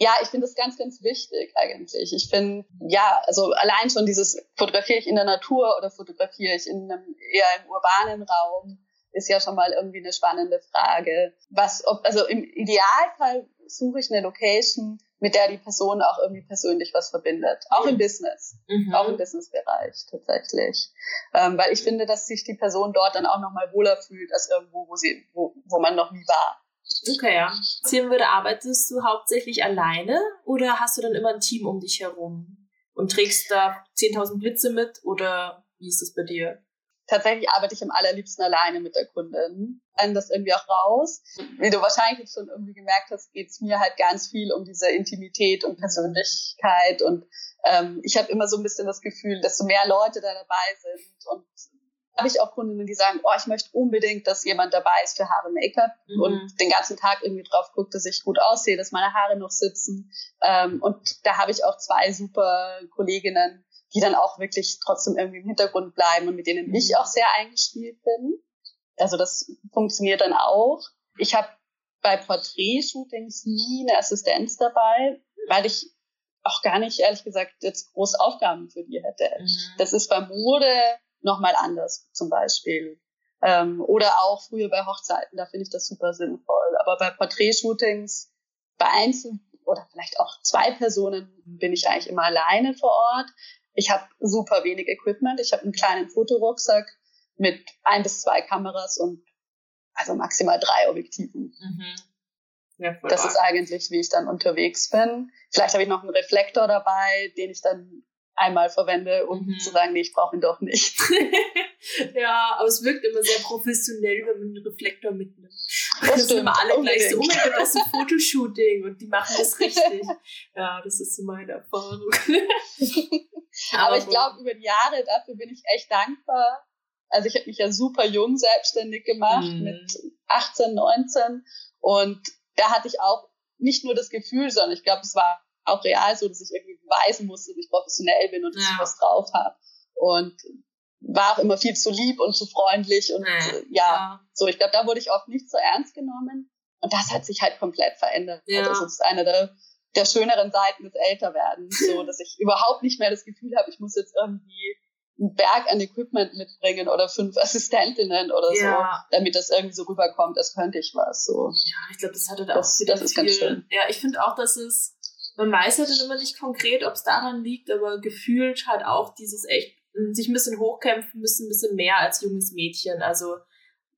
[SPEAKER 3] ja, ich finde das ganz, ganz wichtig eigentlich. Ich finde, ja, also allein schon dieses, fotografiere ich in der Natur oder fotografiere ich in einem eher im urbanen Raum, ist ja schon mal irgendwie eine spannende Frage. Was, ob, also im Idealfall suche ich eine Location, mit der die Person auch irgendwie persönlich was verbindet. Auch im Business. Mhm. Auch im Businessbereich tatsächlich. Ähm, weil ich finde, dass sich die Person dort dann auch nochmal wohler fühlt als irgendwo, wo sie, wo, wo man noch nie war.
[SPEAKER 2] Okay, ja. Erzählen würde, arbeitest du hauptsächlich alleine oder hast du dann immer ein Team um dich herum? und trägst da 10.000 Blitze mit oder wie ist es bei dir?
[SPEAKER 3] Tatsächlich arbeite ich am allerliebsten alleine mit der Kundin. Dann das irgendwie auch raus. Wie du wahrscheinlich jetzt schon irgendwie gemerkt hast, geht es mir halt ganz viel um diese Intimität und Persönlichkeit. Und ähm, ich habe immer so ein bisschen das Gefühl, desto mehr Leute da dabei sind und habe ich auch Kundinnen, die sagen, oh, ich möchte unbedingt, dass jemand dabei ist für Haare Make-up mhm. und den ganzen Tag irgendwie drauf guckt, dass ich gut aussehe, dass meine Haare noch sitzen. Ähm, und da habe ich auch zwei super Kolleginnen, die dann auch wirklich trotzdem irgendwie im Hintergrund bleiben und mit denen mhm. ich auch sehr eingespielt bin. Also das funktioniert dann auch. Ich habe bei Porträtshootings nie eine Assistenz dabei, weil ich auch gar nicht, ehrlich gesagt, jetzt große Aufgaben für die hätte. Mhm. Das ist bei Mode nochmal anders zum Beispiel. Ähm, oder auch früher bei Hochzeiten, da finde ich das super sinnvoll. Aber bei Porträtshootings, bei Einzel- oder vielleicht auch zwei Personen bin ich eigentlich immer alleine vor Ort. Ich habe super wenig Equipment. Ich habe einen kleinen Fotorucksack mit ein bis zwei Kameras und also maximal drei Objektiven. Mhm. Ja, das ist eigentlich, wie ich dann unterwegs bin. Vielleicht habe ich noch einen Reflektor dabei, den ich dann einmal verwende, um mhm. zu sagen, nee, ich brauche ihn doch nicht.
[SPEAKER 2] ja, aber es wirkt immer sehr professionell, wenn man einen Reflektor mitnimmt. Das, sind immer alle unbedingt. gleich so, oh mein Gott, das ist ein Fotoshooting und die machen das richtig. ja, das ist so meine Erfahrung.
[SPEAKER 3] aber, aber ich glaube, über die Jahre, dafür bin ich echt dankbar. Also ich habe mich ja super jung selbstständig gemacht, mhm. mit 18, 19 und da hatte ich auch nicht nur das Gefühl, sondern ich glaube, es war auch real so, dass ich irgendwie beweisen musste, dass ich professionell bin und dass ja. ich was drauf habe. Und war auch immer viel zu lieb und zu freundlich und ja, ja, so. Ich glaube, da wurde ich oft nicht so ernst genommen. Und das hat sich halt komplett verändert. Ja. Das ist eine der, der schöneren Seiten des Älterwerdens, so, dass ich überhaupt nicht mehr das Gefühl habe, ich muss jetzt irgendwie einen Berg an Equipment mitbringen oder fünf Assistentinnen oder ja. so, damit das irgendwie so rüberkommt, als könnte ich was. So.
[SPEAKER 2] Ja, ich glaube, das hatte da auch das, das ist viel. ganz schön. Ja, ich finde auch, dass es man weiß halt dann immer nicht konkret, ob es daran liegt, aber gefühlt halt auch dieses echt hm, sich ein bisschen hochkämpfen müssen, ein bisschen mehr als junges Mädchen. Also,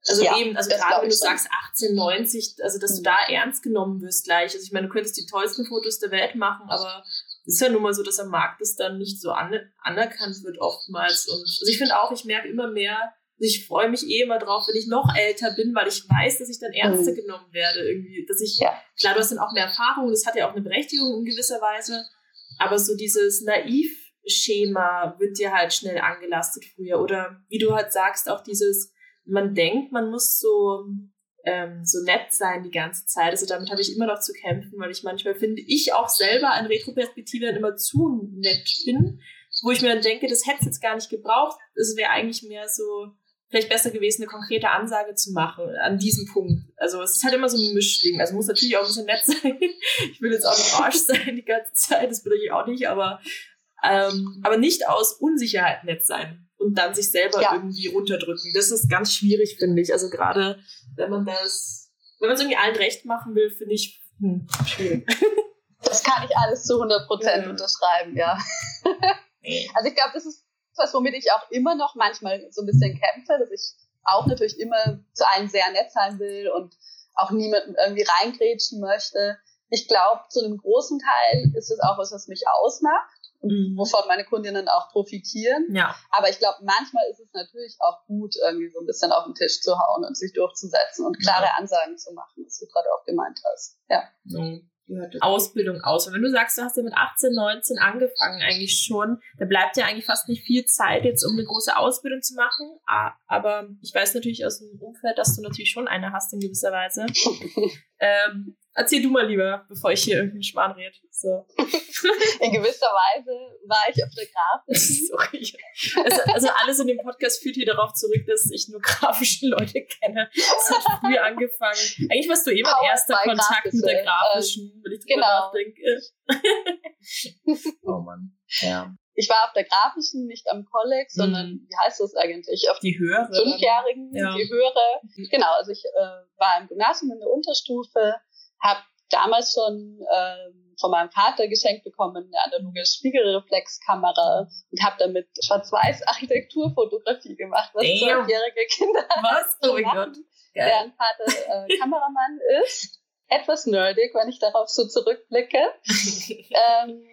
[SPEAKER 2] also ja, eben, also gerade wenn du sagst 18, 90, also dass mhm. du da ernst genommen wirst gleich. Also ich meine, du könntest die tollsten Fotos der Welt machen, aber es ist ja nun mal so, dass am Markt das dann nicht so an, anerkannt wird oftmals. Und also ich finde auch, ich merke immer mehr, ich freue mich eh immer drauf, wenn ich noch älter bin, weil ich weiß, dass ich dann ernster mhm. genommen werde irgendwie. Dass ich, ja. klar, du hast dann auch mehr Erfahrung, das hat ja auch eine Berechtigung in gewisser Weise, aber so dieses Naiv-Schema wird dir halt schnell angelastet früher. Oder wie du halt sagst, auch dieses, man denkt, man muss so, ähm, so nett sein die ganze Zeit. Also damit habe ich immer noch zu kämpfen, weil ich manchmal finde, ich auch selber an Retroperspektive dann immer zu nett bin, wo ich mir dann denke, das hätte es jetzt gar nicht gebraucht. Es wäre eigentlich mehr so, vielleicht besser gewesen, eine konkrete Ansage zu machen an diesem Punkt. Also es ist halt immer so ein Mischding. Also muss natürlich auch ein bisschen nett sein. Ich will jetzt auch nicht Arsch sein die ganze Zeit, das will ich auch nicht, aber, ähm, aber nicht aus Unsicherheit nett sein und dann sich selber ja. irgendwie runterdrücken. Das ist ganz schwierig, finde ich. Also gerade wenn man das, wenn man es irgendwie allen recht machen will, finde ich hm, schwierig.
[SPEAKER 3] Das kann ich alles zu 100 Prozent ja. unterschreiben, ja. Also ich glaube, das ist was, womit ich auch immer noch manchmal so ein bisschen kämpfe, dass ich auch natürlich immer zu allen sehr nett sein will und auch niemanden irgendwie reingrätschen möchte. Ich glaube, zu einem großen Teil ist es auch was, was mich ausmacht und mhm. wovon meine Kundinnen auch profitieren. Ja. Aber ich glaube, manchmal ist es natürlich auch gut, irgendwie so ein bisschen auf den Tisch zu hauen und sich durchzusetzen und klare Ansagen zu machen, was du gerade auch gemeint hast. Ja.
[SPEAKER 2] Mhm Ausbildung aus. Und wenn du sagst, du hast ja mit 18, 19 angefangen eigentlich schon, da bleibt ja eigentlich fast nicht viel Zeit jetzt, um eine große Ausbildung zu machen. Aber ich weiß natürlich aus dem Umfeld, dass du natürlich schon eine hast in gewisser Weise. ähm, erzähl du mal lieber, bevor ich hier irgendeinen Schmarrn rede. So.
[SPEAKER 3] In gewisser Weise war ich auf der Grafik.
[SPEAKER 2] Sorry. Also, also, alles in dem Podcast führt hier darauf zurück, dass ich nur grafische Leute kenne. Es hat früh angefangen. Eigentlich warst du eben mein erster Kontakt mit der grafischen, wenn ich drüber genau. nachdenke. oh Mann. Ja.
[SPEAKER 3] Ich war auf der grafischen, nicht am Kolleg, sondern mhm. wie heißt das eigentlich? Auf
[SPEAKER 2] die höhere.
[SPEAKER 3] Fünfjährigen, ja. die höhere. Genau, also ich äh, war im Gymnasium in der Unterstufe, habe damals schon äh, von meinem Vater geschenkt bekommen, eine analoge Spiegelreflexkamera und habe damit schwarz-weiß Architekturfotografie gemacht, was zwölfjährige Kinder
[SPEAKER 2] Was? Oh mein Gott.
[SPEAKER 3] Geil. Deren Vater äh, Kameramann ist. Etwas nerdig, wenn ich darauf so zurückblicke. ähm,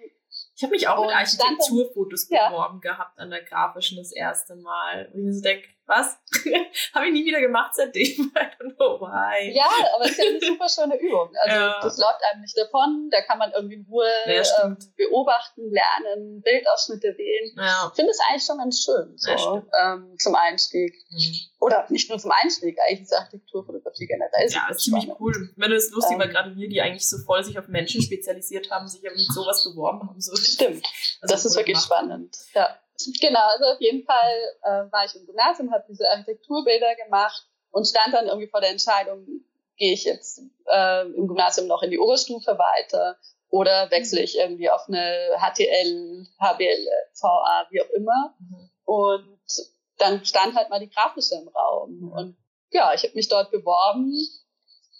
[SPEAKER 2] ich habe mich auch und mit Architekturfotos beworben ja. gehabt an der grafischen das erste Mal. Und ich so denke, was? habe ich nie wieder gemacht seitdem. I don't know why.
[SPEAKER 3] Ja, aber es ist ja eine super schöne Übung. Also ja. das läuft einem nicht davon. Da kann man irgendwie in Ruhe ja, ähm, beobachten, lernen, Bildausschnitte wählen. Ja. Ich finde es eigentlich schon ganz schön so, ähm, zum Einstieg. Mhm. Oder nicht nur zum Einstieg, eigentlich ist Architekturfotografie generell.
[SPEAKER 2] Ja, ist ziemlich cool. Wenn du es lustig, ähm, weil gerade wir, die eigentlich so voll sich auf Menschen spezialisiert haben, sich aber mit sowas beworben haben. So.
[SPEAKER 3] Stimmt. Also das ist wirklich machen. spannend. Ja. Genau, also auf jeden Fall äh, war ich im Gymnasium, habe diese Architekturbilder gemacht und stand dann irgendwie vor der Entscheidung, gehe ich jetzt äh, im Gymnasium noch in die Oberstufe weiter oder wechsle ich irgendwie auf eine HTL, HBL, VA, wie auch immer. Mhm. Und dann stand halt mal die grafische im Raum. Mhm. Und ja, ich habe mich dort beworben. Ich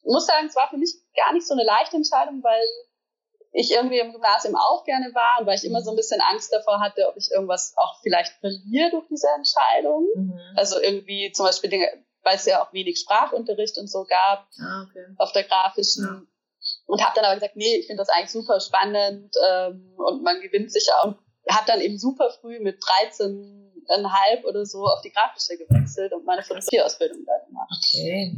[SPEAKER 3] muss sagen, es war für mich gar nicht so eine leichte Entscheidung, weil ich irgendwie im Gymnasium auch gerne war und weil ich immer so ein bisschen Angst davor hatte, ob ich irgendwas auch vielleicht verliere durch diese Entscheidung. Mhm. Also irgendwie zum Beispiel Dinge, weil es ja auch wenig Sprachunterricht und so gab ah, okay. auf der grafischen. Ja. Und habe dann aber gesagt, nee, ich finde das eigentlich super spannend ähm, und man gewinnt sich ja und habe dann eben super früh mit 13,5 oder so auf die grafische gewechselt und meine Fotografieausbildung da gemacht.
[SPEAKER 2] Okay.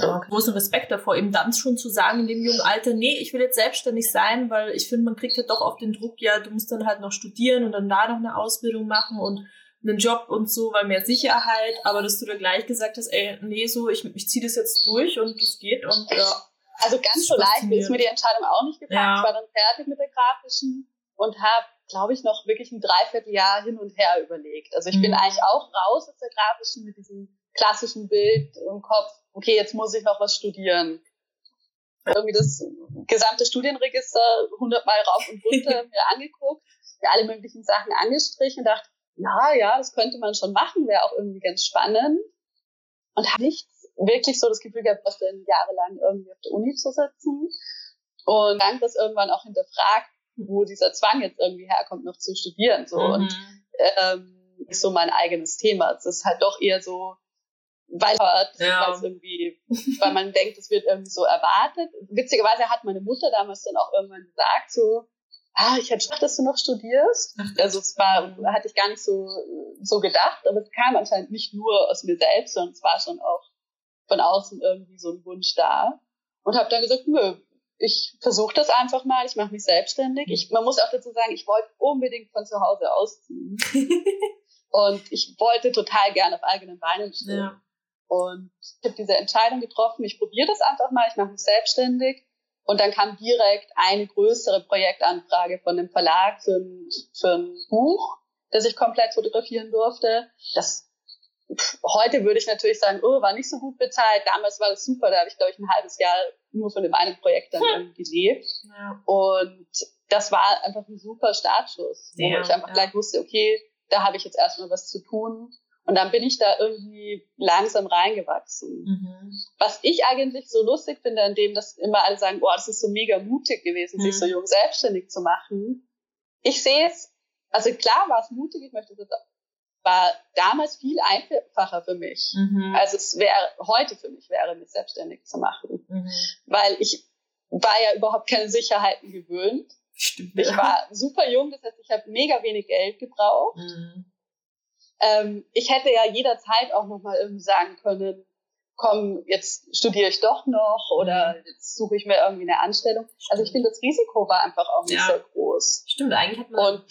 [SPEAKER 2] Ja, großen Respekt davor, eben dann schon zu sagen in dem jungen Alter, nee, ich will jetzt selbstständig sein, weil ich finde, man kriegt ja doch oft den Druck, ja, du musst dann halt noch studieren und dann da noch eine Ausbildung machen und einen Job und so, weil mehr Sicherheit, aber dass du da gleich gesagt hast, ey, nee, so, ich, ich ziehe das jetzt durch und es geht und ja.
[SPEAKER 3] Also ganz so leicht ist mir die Entscheidung auch nicht gefallen. Ja. Ich war dann fertig mit der grafischen und habe, glaube ich, noch wirklich ein Dreivierteljahr hin und her überlegt. Also ich mhm. bin eigentlich auch raus aus der grafischen mit diesem klassischen Bild im Kopf, okay, jetzt muss ich noch was studieren. Irgendwie das gesamte Studienregister hundertmal rauf und runter mir angeguckt, mir alle möglichen Sachen angestrichen und dachte, ja, ja, das könnte man schon machen, wäre auch irgendwie ganz spannend. Und habe nicht wirklich so das Gefühl gehabt, was denn jahrelang irgendwie auf der Uni zu sitzen. Und dann das irgendwann auch hinterfragt, wo dieser Zwang jetzt irgendwie herkommt, noch zu studieren. So. Mhm. Und ähm, ist so mein eigenes Thema. Es ist halt doch eher so, weil ja. irgendwie, weil man denkt, es wird irgendwie so erwartet. Witzigerweise hat meine Mutter damals dann auch irgendwann gesagt, so, ah, ich hätte gedacht, dass du noch studierst. Also es war, hatte ich gar nicht so, so gedacht, aber es kam anscheinend nicht nur aus mir selbst, sondern es war schon auch von außen irgendwie so ein Wunsch da. Und habe dann gesagt, nö, ich versuche das einfach mal, ich mache mich selbstständig. Ich, man muss auch dazu sagen, ich wollte unbedingt von zu Hause ausziehen. und ich wollte total gerne auf eigenen Beinen stehen. Ja. Und ich habe diese Entscheidung getroffen, ich probiere das einfach mal, ich mache mich selbstständig. Und dann kam direkt eine größere Projektanfrage von dem Verlag für ein, für ein Buch, das ich komplett fotografieren durfte. Das heute würde ich natürlich sagen, oh, war nicht so gut bezahlt. Damals war das super, da habe ich, glaube ich, ein halbes Jahr nur von dem einen Projekt dann hm. gelebt. Ja. Und das war einfach ein super Startschuss, ja, wo ich einfach ja. gleich wusste, okay, da habe ich jetzt erstmal was zu tun. Und dann bin ich da irgendwie langsam reingewachsen. Mhm. Was ich eigentlich so lustig finde, an dem, dass immer alle sagen, oh, das ist so mega mutig gewesen, mhm. sich so jung selbstständig zu machen. Ich sehe es, also klar war es mutig, ich möchte das war damals viel einfacher für mich, mhm. als es wäre, heute für mich wäre, mich selbstständig zu machen. Mhm. Weil ich war ja überhaupt keine Sicherheiten gewöhnt. Stimmt, ich war super jung, das heißt, ich habe mega wenig Geld gebraucht. Mhm ähm, ich hätte ja jederzeit auch nochmal irgendwie sagen können, komm, jetzt studiere ich doch noch oder mhm. jetzt suche ich mir irgendwie eine Anstellung. Also ich finde, das Risiko war einfach auch nicht ja. sehr groß.
[SPEAKER 2] Stimmt, eigentlich hat man und,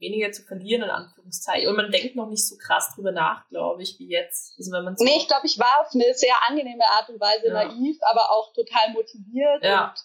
[SPEAKER 2] weniger zu verlieren, in Anführungszeichen. Und man denkt noch nicht so krass drüber nach, glaube ich, wie jetzt.
[SPEAKER 3] Also wenn man so nee, ich glaube, ich war auf eine sehr angenehme Art und Weise ja. naiv, aber auch total motiviert ja. und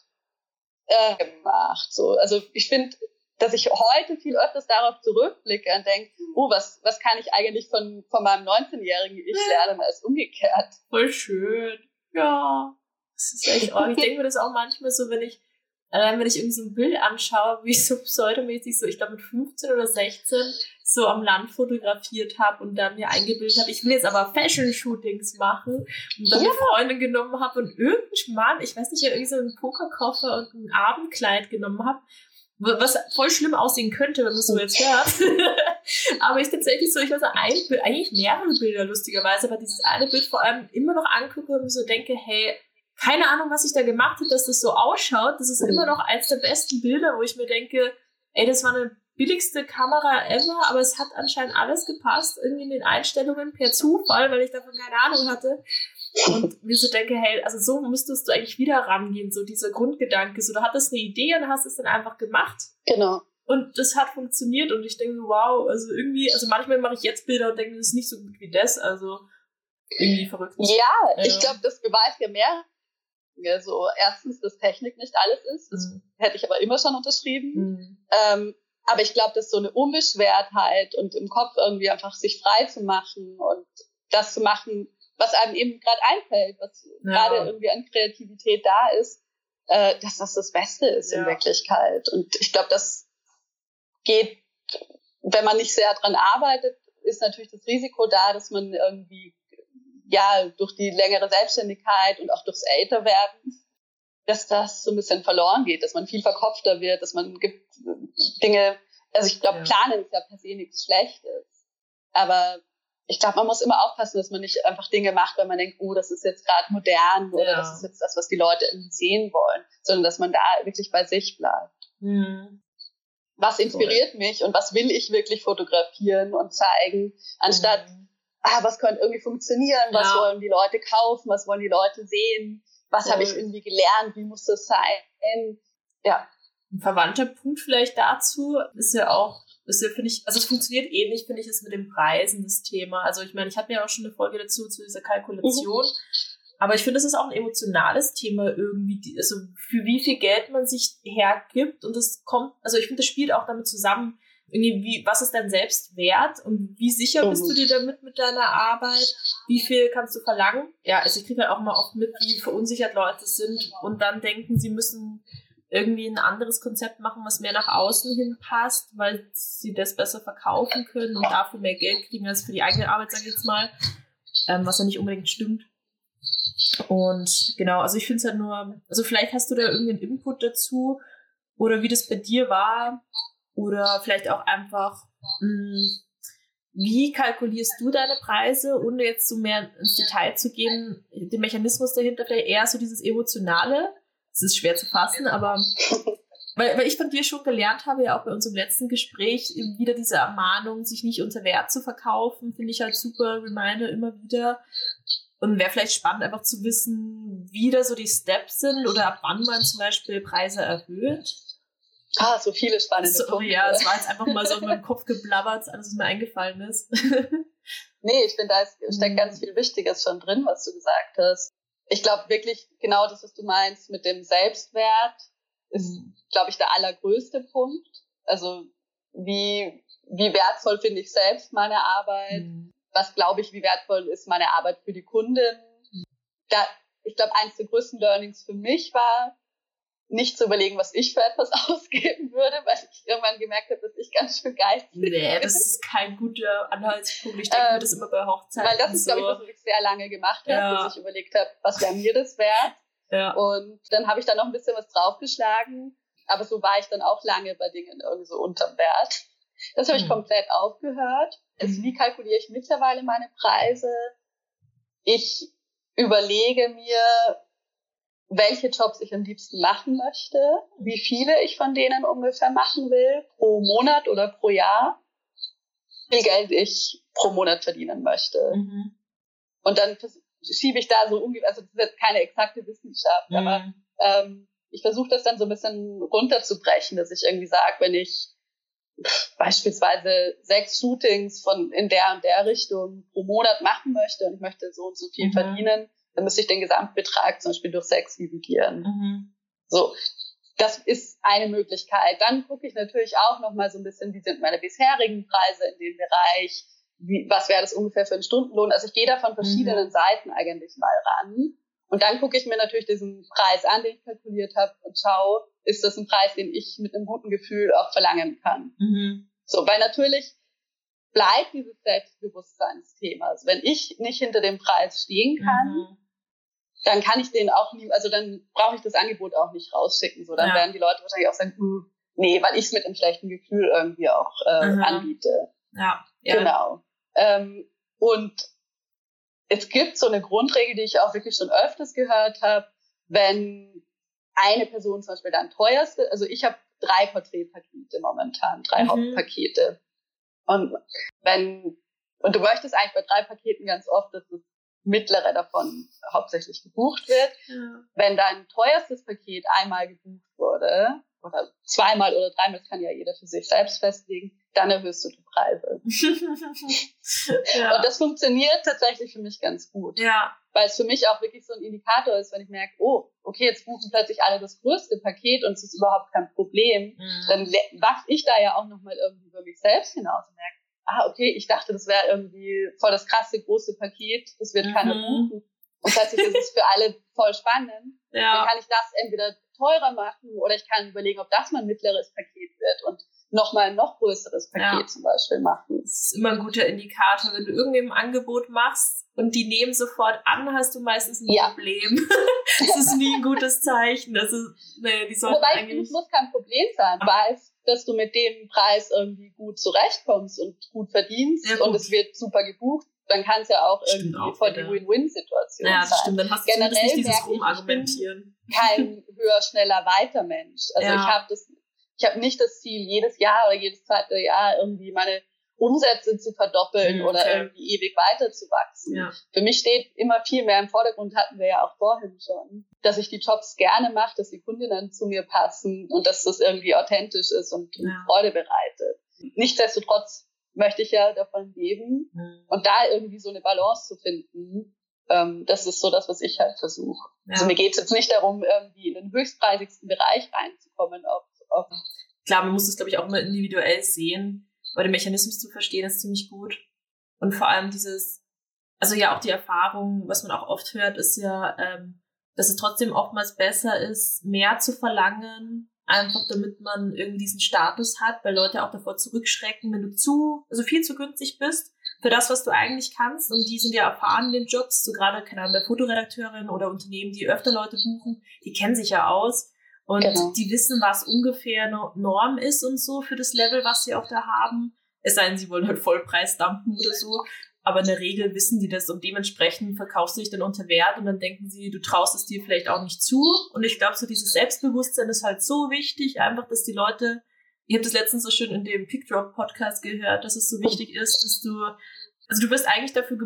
[SPEAKER 3] äh, gemacht. So. Also ich finde, dass ich heute viel öfters darauf zurückblicke und denke, oh, was, was kann ich eigentlich von, von meinem 19-jährigen Ich lernen als umgekehrt.
[SPEAKER 2] Voll schön. Ja. Das ist echt auch, ich denke mir das auch manchmal so, wenn ich, allein wenn ich irgendwie so ein Bild anschaue, wie ich so pseudomäßig so, ich glaube mit 15 oder 16 so am Land fotografiert habe und dann mir eingebildet habe, ich will jetzt aber Fashion-Shootings machen und dann ja. eine Freundin genommen habe und irgendein Mann, ich weiß nicht, irgendwie so einen Pokerkoffer und ein Abendkleid genommen habe was voll schlimm aussehen könnte, wenn man es so jetzt hört. aber ich tatsächlich so, ich weiß ein Bild, eigentlich mehrere Bilder lustigerweise, aber dieses eine Bild vor allem immer noch angucke und mir so denke, hey, keine Ahnung, was ich da gemacht habe, dass das so ausschaut. Das ist immer noch eins der besten Bilder, wo ich mir denke, ey, das war eine billigste Kamera ever, aber es hat anscheinend alles gepasst, irgendwie in den Einstellungen per Zufall, weil ich davon keine Ahnung hatte. Und mir so denke, hey, also so müsstest du eigentlich wieder rangehen, so dieser Grundgedanke. So, du hattest eine Idee und hast es dann einfach gemacht.
[SPEAKER 3] Genau.
[SPEAKER 2] Und das hat funktioniert und ich denke, wow, also irgendwie, also manchmal mache ich jetzt Bilder und denke, das ist nicht so gut wie das, also irgendwie verrückt.
[SPEAKER 3] Ja, ja. ich glaube, das beweist ja mehr. So, erstens, dass Technik nicht alles ist, das mhm. hätte ich aber immer schon unterschrieben. Mhm. Ähm, aber ich glaube, dass so eine Unbeschwertheit und im Kopf irgendwie einfach sich frei zu machen und das zu machen, was einem eben gerade einfällt, was ja. gerade irgendwie an Kreativität da ist, äh, dass das das Beste ist ja. in Wirklichkeit. Und ich glaube, das geht, wenn man nicht sehr dran arbeitet, ist natürlich das Risiko da, dass man irgendwie ja durch die längere Selbstständigkeit und auch durchs Älterwerden, dass das so ein bisschen verloren geht, dass man viel verkopfter wird, dass man gibt Dinge, also ich glaube, ja. planen ist ja per se nichts Schlechtes, aber ich glaube, man muss immer aufpassen, dass man nicht einfach Dinge macht, weil man denkt, oh, das ist jetzt gerade modern oder ja. das ist jetzt das, was die Leute irgendwie sehen wollen, sondern dass man da wirklich bei sich bleibt. Mhm. Was inspiriert cool. mich und was will ich wirklich fotografieren und zeigen, anstatt, mhm. ah, was könnte irgendwie funktionieren, was ja. wollen die Leute kaufen, was wollen die Leute sehen, was cool. habe ich irgendwie gelernt, wie muss das sein? Ja.
[SPEAKER 2] Ein verwandter Punkt vielleicht dazu ist ja auch das finde ich, also es funktioniert ähnlich, finde ich, ist mit den Preisen das Thema. Also ich meine, ich hatte ja auch schon eine Folge dazu, zu dieser Kalkulation. Mhm. Aber ich finde, es ist auch ein emotionales Thema irgendwie, also für wie viel Geld man sich hergibt und das kommt, also ich finde, das spielt auch damit zusammen, irgendwie, wie, was ist dein Selbstwert und wie sicher bist du mhm. dir damit mit deiner Arbeit? Wie viel kannst du verlangen? Ja, also ich kriege halt auch mal oft mit, wie verunsichert Leute sind und dann denken, sie müssen irgendwie ein anderes Konzept machen, was mehr nach außen hin passt, weil sie das besser verkaufen können und dafür mehr Geld kriegen als für die eigene Arbeit, sage ich jetzt mal, ähm, was ja nicht unbedingt stimmt. Und genau, also ich finde es halt nur, also vielleicht hast du da irgendeinen Input dazu oder wie das bei dir war oder vielleicht auch einfach, mh, hm, wie kalkulierst du deine Preise, ohne jetzt so mehr ins Detail zu gehen, den Mechanismus dahinter, vielleicht eher so dieses Emotionale, es ist schwer zu fassen, aber weil, weil ich von dir schon gelernt habe, ja auch bei unserem letzten Gespräch, wieder diese Ermahnung, sich nicht unter Wert zu verkaufen, finde ich halt super Reminder immer wieder. Und wäre vielleicht spannend, einfach zu wissen, wie da so die Steps sind oder ab wann man zum Beispiel Preise erhöht.
[SPEAKER 3] Ah, so viele spannende
[SPEAKER 2] so, Punkte. Ja, es war jetzt einfach mal so in meinem Kopf geblabbert, alles, was mir eingefallen ist.
[SPEAKER 3] nee, ich finde, da steckt mhm. ganz viel Wichtiges schon drin, was du gesagt hast ich glaube wirklich genau das, was du meinst mit dem Selbstwert, ist, mhm. glaube ich, der allergrößte Punkt. Also wie, wie wertvoll finde ich selbst meine Arbeit? Mhm. Was glaube ich, wie wertvoll ist meine Arbeit für die Kundin? Da, ich glaube, eins der größten Learnings für mich war, nicht zu überlegen, was ich für etwas ausgeben würde, weil ich irgendwann gemerkt habe, dass ich ganz schön geizig
[SPEAKER 2] bin. Nee, das ist kein guter Anhaltspunkt. Ich denke ähm, mir das immer bei Hochzeiten.
[SPEAKER 3] Weil das ist, so. glaube ich, was ich sehr lange gemacht habe, ja. bis ich überlegt habe, was wäre mir das wert. Ja. Und dann habe ich da noch ein bisschen was draufgeschlagen. Aber so war ich dann auch lange bei Dingen irgendwie so unterm Wert. Das habe ich hm. komplett aufgehört. Also wie kalkuliere ich mittlerweile meine Preise? Ich überlege mir, welche Jobs ich am liebsten machen möchte, wie viele ich von denen ungefähr machen will, pro Monat oder pro Jahr, wie viel Geld ich pro Monat verdienen möchte. Mhm. Und dann schiebe ich da so ungefähr, also das ist jetzt keine exakte Wissenschaft, mhm. aber ähm, ich versuche das dann so ein bisschen runterzubrechen, dass ich irgendwie sage, wenn ich beispielsweise sechs Shootings von in der und der Richtung pro Monat machen möchte und ich möchte so und so viel mhm. verdienen, dann müsste ich den Gesamtbetrag zum Beispiel durch sechs dividieren. Mhm. So, das ist eine Möglichkeit. Dann gucke ich natürlich auch noch mal so ein bisschen, wie sind meine bisherigen Preise in dem Bereich, wie, was wäre das ungefähr für einen Stundenlohn. Also ich gehe da von verschiedenen mhm. Seiten eigentlich mal ran. Und dann gucke ich mir natürlich diesen Preis an, den ich kalkuliert habe und schaue, ist das ein Preis, den ich mit einem guten Gefühl auch verlangen kann. Mhm. So, weil natürlich bleibt dieses Selbstbewusstseinsthema. Also wenn ich nicht hinter dem Preis stehen kann, mhm dann kann ich den auch nie, also dann brauche ich das Angebot auch nicht rausschicken. So, dann ja. werden die Leute wahrscheinlich auch sagen, hm, nee, weil ich es mit einem schlechten Gefühl irgendwie auch äh, mhm. anbiete.
[SPEAKER 2] Ja. ja.
[SPEAKER 3] Genau. Ähm, und es gibt so eine Grundregel, die ich auch wirklich schon öfters gehört habe, wenn eine Person zum Beispiel dann teuerste, also ich habe drei Porträtpakete momentan, drei mhm. Hauptpakete. Und wenn, und du möchtest eigentlich bei drei Paketen ganz oft, dass das mittlere davon hauptsächlich gebucht wird. Ja. Wenn dein teuerstes Paket einmal gebucht wurde, oder zweimal oder dreimal, das kann ja jeder für sich selbst festlegen, dann erhöhst du die Preise. ja. Und das funktioniert tatsächlich für mich ganz gut.
[SPEAKER 2] Ja.
[SPEAKER 3] Weil es für mich auch wirklich so ein Indikator ist, wenn ich merke, oh, okay, jetzt buchen plötzlich alle das größte Paket und es ist überhaupt kein Problem, mhm. dann wachse ich da ja auch nochmal irgendwie über mich selbst hinaus und merke, ah, okay, ich dachte, das wäre irgendwie voll das krasse große Paket, das wird mhm. keiner buchen. Und plötzlich ist es für alle voll spannend. Ja. Dann kann ich das entweder teurer machen oder ich kann überlegen, ob das mal ein mittleres Paket wird und nochmal ein noch größeres Paket ja. zum Beispiel machen.
[SPEAKER 2] Das ist immer ein guter Indikator. Wenn du irgendeinem ein Angebot machst und die nehmen sofort an, hast du meistens ein ja. Problem. das ist nie ein gutes Zeichen. Das ist, nee, die sollten
[SPEAKER 3] Wobei eigentlich... es muss kein Problem sein. Du weißt, dass du mit dem Preis irgendwie gut zurechtkommst und gut verdienst gut. und es wird super gebucht dann kann es ja auch stimmt irgendwie auch, voll die Win-Win-Situation
[SPEAKER 2] ja, sein. Ja, stimmt. Dann hast du Generell nicht dieses Rumargumentieren.
[SPEAKER 3] kein höher, schneller, weiter Mensch. Also ja. ich habe das, ich habe nicht das Ziel, jedes Jahr oder jedes zweite Jahr irgendwie meine Umsätze zu verdoppeln okay. oder irgendwie ewig weiter zu wachsen. Ja. Für mich steht immer viel mehr im Vordergrund, hatten wir ja auch vorhin schon, dass ich die Jobs gerne mache, dass die Kundinnen zu mir passen und dass das irgendwie authentisch ist und ja. Freude bereitet. Nichtsdestotrotz möchte ich ja davon leben. Mhm. Und da irgendwie so eine Balance zu finden, ähm, das ist so das, was ich halt versuche. Ja. Also mir geht es jetzt nicht darum, irgendwie in den höchstpreisigsten Bereich reinzukommen. Auf, auf
[SPEAKER 2] Klar, man muss das, glaube ich, auch immer individuell sehen, aber den Mechanismus zu verstehen ist ziemlich gut. Und vor allem dieses, also ja auch die Erfahrung, was man auch oft hört, ist ja, ähm, dass es trotzdem oftmals besser ist, mehr zu verlangen, einfach damit man irgendwie diesen Status hat, weil Leute auch davor zurückschrecken, wenn du zu, also viel zu günstig bist für das, was du eigentlich kannst. Und die sind ja erfahren in den Jobs, so gerade, keine Ahnung, der Fotoredakteurin oder Unternehmen, die öfter Leute buchen, die kennen sich ja aus. Und genau. die wissen, was ungefähr Norm ist und so für das Level, was sie auch da haben. Es sei denn, sie wollen halt Vollpreis dumpen oder so. Aber in der Regel wissen die das und dementsprechend verkaufst du dich dann unter Wert und dann denken sie, du traust es dir vielleicht auch nicht zu. Und ich glaube, so dieses Selbstbewusstsein ist halt so wichtig, einfach, dass die Leute, ich habe das letztens so schön in dem Pickdrop Podcast gehört, dass es so wichtig ist, dass du, also du wirst eigentlich dafür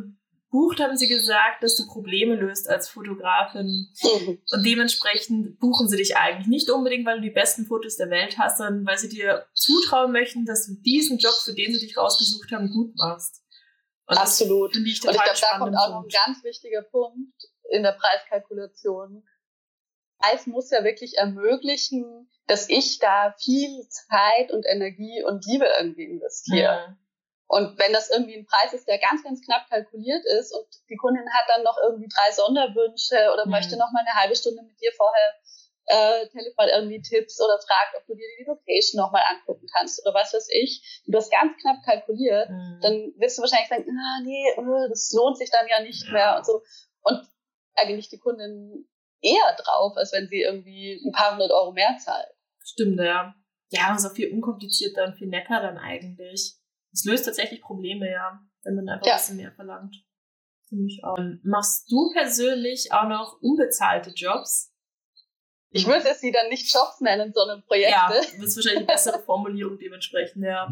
[SPEAKER 2] gebucht, haben sie gesagt, dass du Probleme löst als Fotografin. Mhm. Und dementsprechend buchen sie dich eigentlich nicht unbedingt, weil du die besten Fotos der Welt hast, sondern weil sie dir zutrauen möchten, dass du diesen Job, für den sie dich rausgesucht haben, gut machst.
[SPEAKER 3] Und Absolut. Und ich glaube, da kommt auch noch ein ganz wichtiger Punkt in der Preiskalkulation. Preis muss ja wirklich ermöglichen, dass ich da viel Zeit und Energie und Liebe irgendwie investiere. Mhm. Und wenn das irgendwie ein Preis ist, der ganz, ganz knapp kalkuliert ist und die Kundin hat dann noch irgendwie drei Sonderwünsche oder mhm. möchte noch mal eine halbe Stunde mit dir vorher äh, Telefon irgendwie Tipps oder fragt, ob du dir die Location nochmal angucken kannst oder was weiß ich, du hast ganz knapp kalkuliert, mhm. dann wirst du wahrscheinlich sagen, ah, nee, uh, das lohnt sich dann ja nicht ja. mehr und so. Und eigentlich die Kundin eher drauf, als wenn sie irgendwie ein paar hundert Euro mehr zahlt.
[SPEAKER 2] Stimmt, ja. Ja, und so viel unkomplizierter und viel netter dann eigentlich. Es löst tatsächlich Probleme, ja, wenn man einfach ja. ein bisschen mehr verlangt. Für mich auch. Machst du persönlich auch noch unbezahlte Jobs?
[SPEAKER 3] Ich würde sie dann nicht Jobs nennen, sondern Projekte. Ja,
[SPEAKER 2] das ist wahrscheinlich eine bessere Formulierung dementsprechend, ja.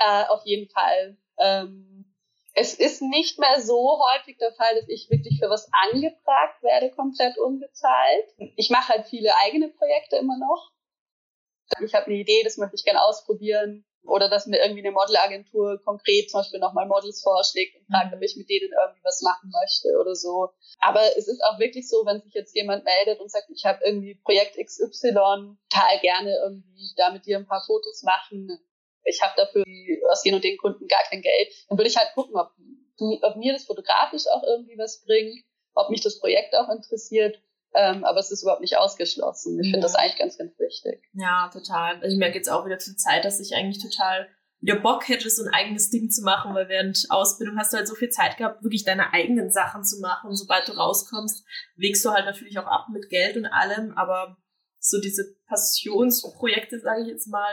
[SPEAKER 3] Äh, auf jeden Fall. Ähm, es ist nicht mehr so häufig der Fall, dass ich wirklich für was angefragt werde, komplett unbezahlt. Ich mache halt viele eigene Projekte immer noch. Ich habe eine Idee, das möchte ich gerne ausprobieren oder dass mir irgendwie eine Modelagentur konkret zum Beispiel nochmal Models vorschlägt und fragt, ob ich mit denen irgendwie was machen möchte oder so. Aber es ist auch wirklich so, wenn sich jetzt jemand meldet und sagt, ich habe irgendwie Projekt XY, total gerne irgendwie da mit dir ein paar Fotos machen. Ich habe dafür aus den und den Kunden gar kein Geld. Dann würde ich halt gucken, ob, ob mir das fotografisch auch irgendwie was bringt, ob mich das Projekt auch interessiert ähm, aber es ist überhaupt nicht ausgeschlossen. Ich finde das eigentlich ganz, ganz wichtig.
[SPEAKER 2] Ja, total. Also ich merke jetzt auch wieder zur Zeit, dass ich eigentlich total wieder Bock hätte, so ein eigenes Ding zu machen, weil während Ausbildung hast du halt so viel Zeit gehabt, wirklich deine eigenen Sachen zu machen. Und sobald du rauskommst, wägst du halt natürlich auch ab mit Geld und allem, aber so diese Passionsprojekte, sage ich jetzt mal,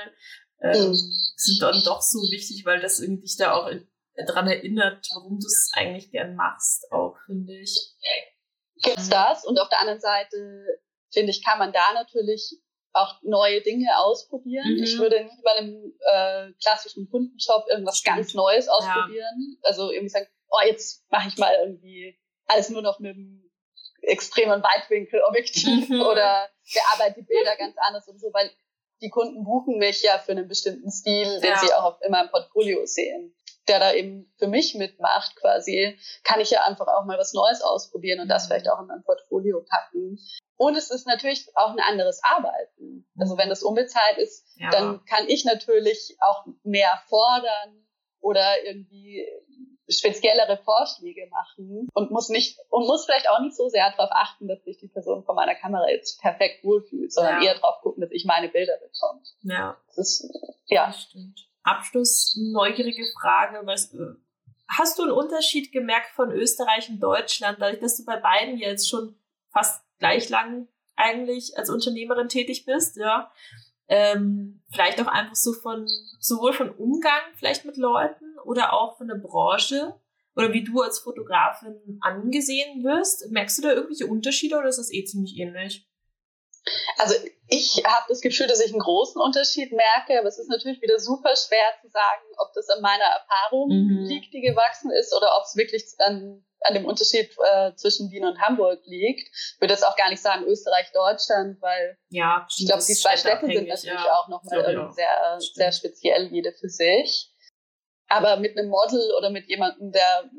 [SPEAKER 2] ähm, mhm. sind dann doch so wichtig, weil das irgendwie dich da auch in, daran erinnert, warum du es eigentlich gern machst, auch, finde ich
[SPEAKER 3] gibt's das und auf der anderen Seite finde ich, kann man da natürlich auch neue Dinge ausprobieren. Mhm. Ich würde nie bei einem äh, klassischen Kundenshop irgendwas Stimmt. ganz Neues ausprobieren. Ja. Also irgendwie sagen, oh, jetzt mache ich mal irgendwie alles nur noch mit einem extremen Weitwinkelobjektiv mhm. oder bearbeite die Bilder ganz anders und so, weil die Kunden buchen mich ja für einen bestimmten Stil, den ja. sie auch in meinem Portfolio sehen. Der da eben für mich mitmacht quasi, kann ich ja einfach auch mal was Neues ausprobieren und das mhm. vielleicht auch in mein Portfolio packen. Und es ist natürlich auch ein anderes Arbeiten. Also wenn das unbezahlt ist, ja. dann kann ich natürlich auch mehr fordern oder irgendwie speziellere Vorschläge machen und muss nicht und muss vielleicht auch nicht so sehr darauf achten, dass sich die Person vor meiner Kamera jetzt perfekt wohlfühlt, sondern ja. eher darauf gucken, dass ich meine Bilder bekomme.
[SPEAKER 2] Ja.
[SPEAKER 3] Das ist, ja. Das
[SPEAKER 2] stimmt. Abschluss, neugierige Frage. Was, hast du einen Unterschied gemerkt von Österreich und Deutschland, dadurch, dass du bei beiden jetzt schon fast gleich lang eigentlich als Unternehmerin tätig bist, ja? Ähm, vielleicht auch einfach so von, sowohl von Umgang vielleicht mit Leuten oder auch von der Branche oder wie du als Fotografin angesehen wirst. Merkst du da irgendwelche Unterschiede oder ist das eh ziemlich ähnlich?
[SPEAKER 3] Also ich habe das Gefühl, dass ich einen großen Unterschied merke, aber es ist natürlich wieder super schwer zu sagen, ob das an meiner Erfahrung mhm. liegt, die gewachsen ist, oder ob es wirklich an, an dem Unterschied äh, zwischen Wien und Hamburg liegt. Ich würde jetzt auch gar nicht sagen Österreich, Deutschland, weil
[SPEAKER 2] ja,
[SPEAKER 3] ich glaube, die zwei Städte sind natürlich ja. auch nochmal sehr, sehr speziell, jede für sich. Aber mit einem Model oder mit jemandem, der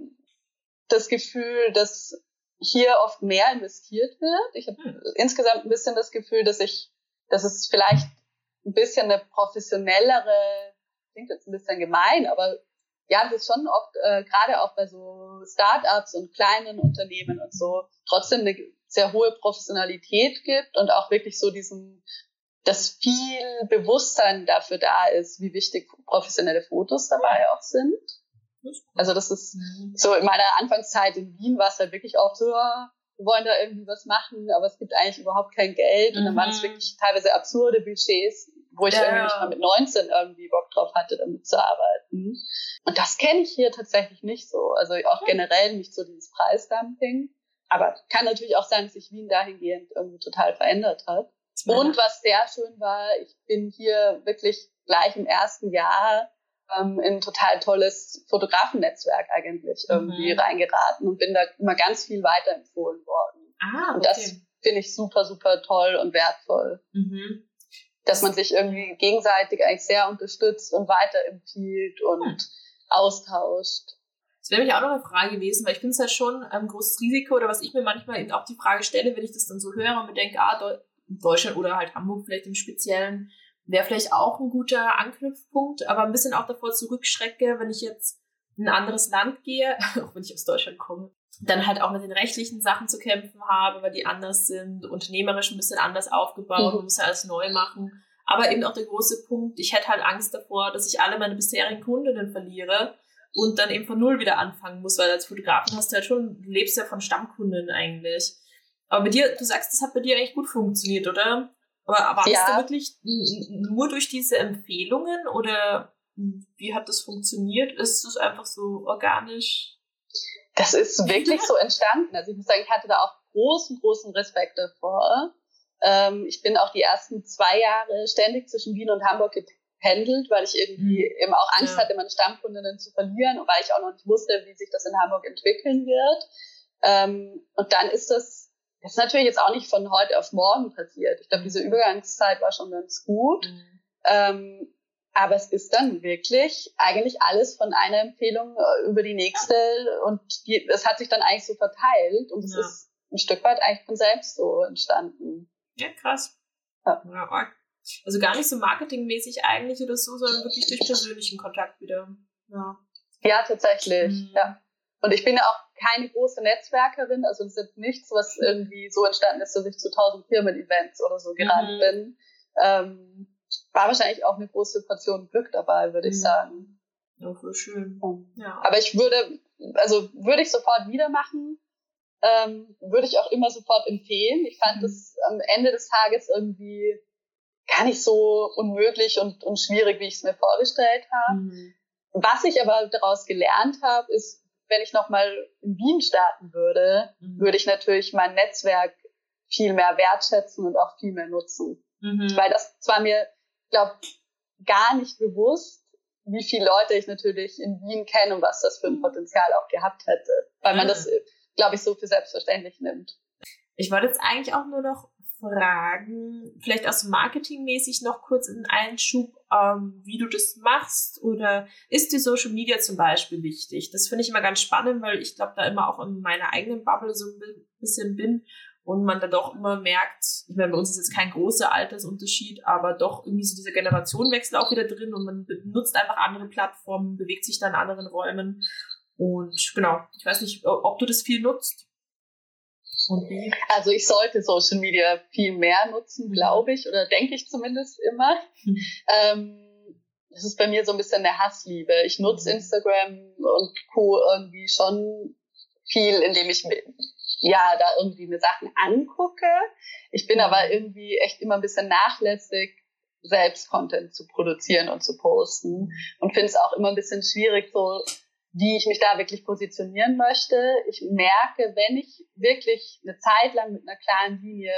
[SPEAKER 3] das Gefühl, dass hier oft mehr investiert wird. Ich habe hm. insgesamt ein bisschen das Gefühl, dass ich, dass es vielleicht ein bisschen eine professionellere, klingt jetzt ein bisschen gemein, aber ja, das ist schon oft, äh, gerade auch bei so Startups und kleinen Unternehmen und so, trotzdem eine sehr hohe Professionalität gibt und auch wirklich so diesen, dass viel Bewusstsein dafür da ist, wie wichtig professionelle Fotos dabei auch sind. Also das ist mhm. so in meiner Anfangszeit in Wien war es halt wirklich auch so, wir wollen da irgendwie was machen, aber es gibt eigentlich überhaupt kein Geld. Und dann waren es mhm. wirklich teilweise absurde Budgets, wo ich ja. irgendwie nicht mal mit 19 irgendwie Bock drauf hatte, damit zu arbeiten. Und das kenne ich hier tatsächlich nicht so. Also auch generell nicht so dieses Preisdumping. Aber kann natürlich auch sein, dass sich Wien dahingehend irgendwie total verändert hat. Und was sehr schön war, ich bin hier wirklich gleich im ersten Jahr ähm, in ein total tolles Fotografennetzwerk eigentlich irgendwie mhm. reingeraten und bin da immer ganz viel weiterempfohlen worden.
[SPEAKER 2] Ah, okay.
[SPEAKER 3] Und das finde ich super, super toll und wertvoll. Mhm. Dass man sich irgendwie gegenseitig eigentlich sehr unterstützt und weiterempfiehlt und hm. austauscht.
[SPEAKER 2] Das wäre mich auch noch eine Frage gewesen, weil ich finde es halt schon ein großes Risiko oder was ich mir manchmal eben auch die Frage stelle, wenn ich das dann so höre und mir denke, ah, Deutschland oder halt Hamburg vielleicht im Speziellen, wäre vielleicht auch ein guter Anknüpfpunkt, aber ein bisschen auch davor zurückschrecke, wenn ich jetzt in ein anderes Land gehe, auch wenn ich aus Deutschland komme, dann halt auch mit den rechtlichen Sachen zu kämpfen habe, weil die anders sind, unternehmerisch ein bisschen anders aufgebaut, mhm. man muss ja alles neu machen. Aber eben auch der große Punkt, ich hätte halt Angst davor, dass ich alle meine bisherigen Kundinnen verliere und dann eben von Null wieder anfangen muss, weil als Fotografin hast du halt schon, du lebst ja von Stammkunden eigentlich. Aber bei dir, du sagst, das hat bei dir eigentlich gut funktioniert, oder? Aber, aber ja. du wirklich nur durch diese Empfehlungen oder wie hat das funktioniert? Ist es einfach so organisch?
[SPEAKER 3] Das ist wirklich so entstanden. Also ich muss sagen, ich hatte da auch großen, großen Respekt davor. Ähm, ich bin auch die ersten zwei Jahre ständig zwischen Wien und Hamburg gependelt, weil ich irgendwie mhm. eben auch Angst ja. hatte, meine Stammkundinnen zu verlieren und weil ich auch noch nicht wusste, wie sich das in Hamburg entwickeln wird. Ähm, und dann ist das das ist natürlich jetzt auch nicht von heute auf morgen passiert. Ich glaube, diese Übergangszeit war schon ganz gut. Mhm. Ähm, aber es ist dann wirklich eigentlich alles von einer Empfehlung äh, über die nächste und es hat sich dann eigentlich so verteilt und es ja. ist ein Stück weit eigentlich von selbst so entstanden.
[SPEAKER 2] Ja, krass. Ja. ja also gar nicht so marketingmäßig eigentlich oder so, sondern wirklich durch persönlichen Kontakt wieder. Ja,
[SPEAKER 3] ja tatsächlich. Mhm. Ja. Und ich bin ja auch keine große Netzwerkerin, also es ist nichts, was irgendwie so entstanden ist, dass ich zu tausend Firmen-Events oder so gerannt mhm. bin. Ähm, war wahrscheinlich auch eine große Portion Glück dabei, würde mhm. ich sagen.
[SPEAKER 2] Ja, voll schön.
[SPEAKER 3] Ja. Aber ich würde, also würde ich sofort wieder machen, ähm, würde ich auch immer sofort empfehlen. Ich fand es mhm. am Ende des Tages irgendwie gar nicht so unmöglich und, und schwierig, wie ich es mir vorgestellt habe. Mhm. Was ich aber daraus gelernt habe, ist, wenn ich nochmal in Wien starten würde, mhm. würde ich natürlich mein Netzwerk viel mehr wertschätzen und auch viel mehr nutzen. Mhm. Weil das zwar mir, glaube gar nicht bewusst, wie viele Leute ich natürlich in Wien kenne und was das für ein Potenzial auch gehabt hätte. Weil man das, glaube ich, so für selbstverständlich nimmt.
[SPEAKER 2] Ich wollte jetzt eigentlich auch nur noch fragen, vielleicht aus marketingmäßig noch kurz in Einschub, ähm, wie du das machst oder ist dir Social Media zum Beispiel wichtig? Das finde ich immer ganz spannend, weil ich glaube, da immer auch in meiner eigenen Bubble so ein bisschen bin und man dann doch immer merkt, ich meine, bei uns ist jetzt kein großer Altersunterschied, aber doch irgendwie so dieser Generationenwechsel auch wieder drin und man nutzt einfach andere Plattformen, bewegt sich dann in anderen Räumen und genau, ich weiß nicht, ob du das viel nutzt.
[SPEAKER 3] Also ich sollte Social Media viel mehr nutzen, mhm. glaube ich, oder denke ich zumindest immer. Mhm. Ähm, das ist bei mir so ein bisschen eine Hassliebe. Ich nutze mhm. Instagram und Co. irgendwie schon viel, indem ich ja da irgendwie mir Sachen angucke. Ich bin aber irgendwie echt immer ein bisschen nachlässig, selbst Content zu produzieren und zu posten und finde es auch immer ein bisschen schwierig, so wie ich mich da wirklich positionieren möchte. Ich merke, wenn ich wirklich eine Zeit lang mit einer klaren Linie,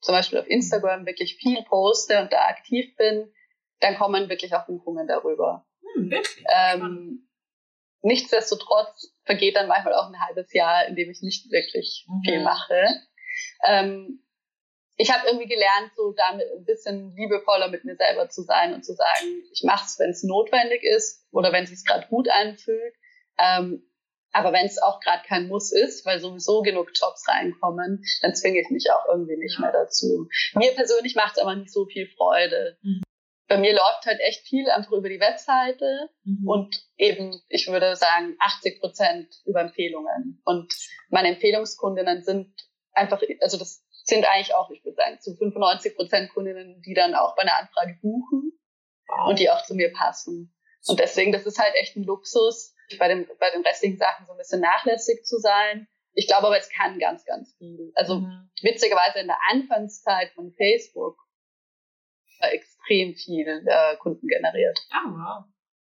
[SPEAKER 3] zum Beispiel auf Instagram, wirklich viel poste und da aktiv bin, dann kommen wirklich auch Buchungen darüber. Hm, ähm, nichtsdestotrotz vergeht dann manchmal auch ein halbes Jahr, in dem ich nicht wirklich mhm. viel mache. Ähm, ich habe irgendwie gelernt, so damit ein bisschen liebevoller mit mir selber zu sein und zu sagen, ich mache es, wenn es notwendig ist oder wenn es sich gerade gut anfühlt. Ähm, aber wenn es auch gerade kein Muss ist, weil sowieso genug Jobs reinkommen, dann zwinge ich mich auch irgendwie nicht mehr dazu. Mir persönlich macht es aber nicht so viel Freude. Mhm. Bei mir läuft halt echt viel einfach über die Webseite mhm. und eben, ich würde sagen, 80 Prozent über Empfehlungen. Und meine Empfehlungskundinnen sind einfach, also das sind eigentlich auch, ich würde sagen, zu 95 Prozent Kundinnen, die dann auch bei einer Anfrage buchen wow. und die auch zu mir passen. Und deswegen, das ist halt echt ein Luxus, bei, dem, bei den restlichen Sachen so ein bisschen nachlässig zu sein. Ich glaube aber, es kann ganz, ganz viel. Also mhm. witzigerweise in der Anfangszeit von Facebook war extrem viel äh, Kunden generiert.
[SPEAKER 2] Ah, wow.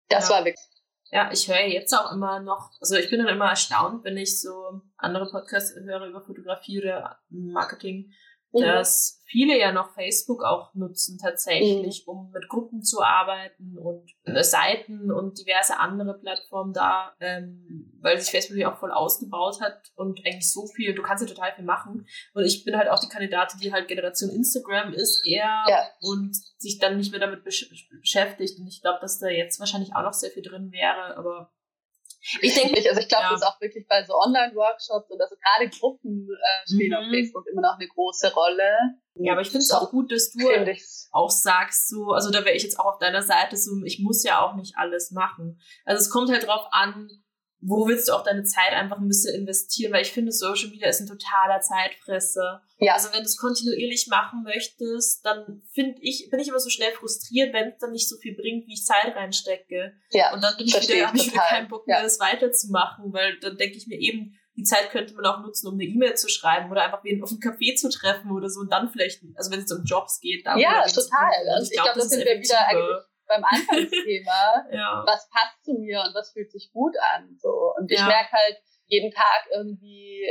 [SPEAKER 3] Das ja. war wirklich
[SPEAKER 2] ja, ich höre jetzt auch immer noch, also ich bin dann immer erstaunt, wenn ich so andere Podcasts höre über Fotografie oder Marketing, mhm. dass viele ja noch Facebook auch nutzen tatsächlich, mhm. um mit Gruppen zu arbeiten und äh, Seiten und diverse andere Plattformen da, ähm, weil sich Facebook ja auch voll ausgebaut hat und eigentlich so viel, du kannst ja total viel machen. Und ich bin halt auch die Kandidatin, die halt Generation Instagram ist eher ja. und sich dann nicht mehr damit besch beschäftigt. Und ich glaube, dass da jetzt wahrscheinlich auch noch sehr viel drin wäre, aber
[SPEAKER 3] ich denke, also ich glaube, ja. das ist auch wirklich bei so Online-Workshops und also gerade Gruppen äh, spielen mhm. auf Facebook immer noch eine große Rolle.
[SPEAKER 2] Ja, aber ich finde es auch gut, dass du auch sagst, so, also da wäre ich jetzt auch auf deiner Seite, so, ich muss ja auch nicht alles machen. Also es kommt halt drauf an, wo willst du auch deine Zeit einfach ein bisschen investieren? Weil ich finde, Social Media ist ein totaler Zeitfresser. Ja. Also wenn du es kontinuierlich machen möchtest, dann finde ich, bin ich immer so schnell frustriert, wenn es dann nicht so viel bringt, wie ich Zeit reinstecke. Ja. Und dann bin ich wieder, habe ich wieder keinen Bock mehr, ja. das weiterzumachen, weil dann denke ich mir eben, die Zeit könnte man auch nutzen, um eine E-Mail zu schreiben oder einfach wen auf einem Café zu treffen oder so und dann vielleicht, also wenn es um Jobs geht,
[SPEAKER 3] da Ja, total. Also ich, glaube, glaub, das, das sind wir wieder eigentlich beim Anfangsthema, ja. was passt zu mir und was fühlt sich gut an. So. Und ich ja. merke halt jeden Tag irgendwie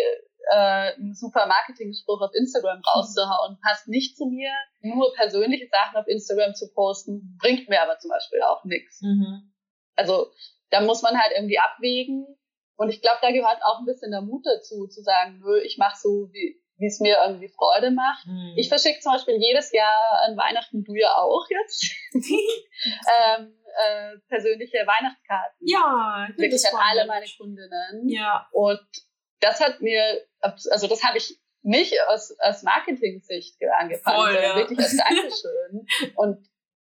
[SPEAKER 3] äh, einen super Marketing-Spruch auf Instagram rauszuhauen, passt nicht zu mir. Nur persönliche Sachen auf Instagram zu posten, bringt mir aber zum Beispiel auch nichts. Mhm. Also da muss man halt irgendwie abwägen. Und ich glaube, da gehört auch ein bisschen der Mut dazu, zu sagen, nö, ich mache so, wie, wie es mir irgendwie Freude macht. Mhm. Ich verschicke zum Beispiel jedes Jahr an Weihnachten, du ja auch jetzt, ähm, äh, persönliche Weihnachtskarten.
[SPEAKER 2] Ja,
[SPEAKER 3] wirklich an alle meine Kundinnen.
[SPEAKER 2] Ja.
[SPEAKER 3] Und das hat mir, also das habe ich nicht aus, aus Marketing-Sicht angefangen, Voll, sondern ja. wirklich als Dankeschön. Und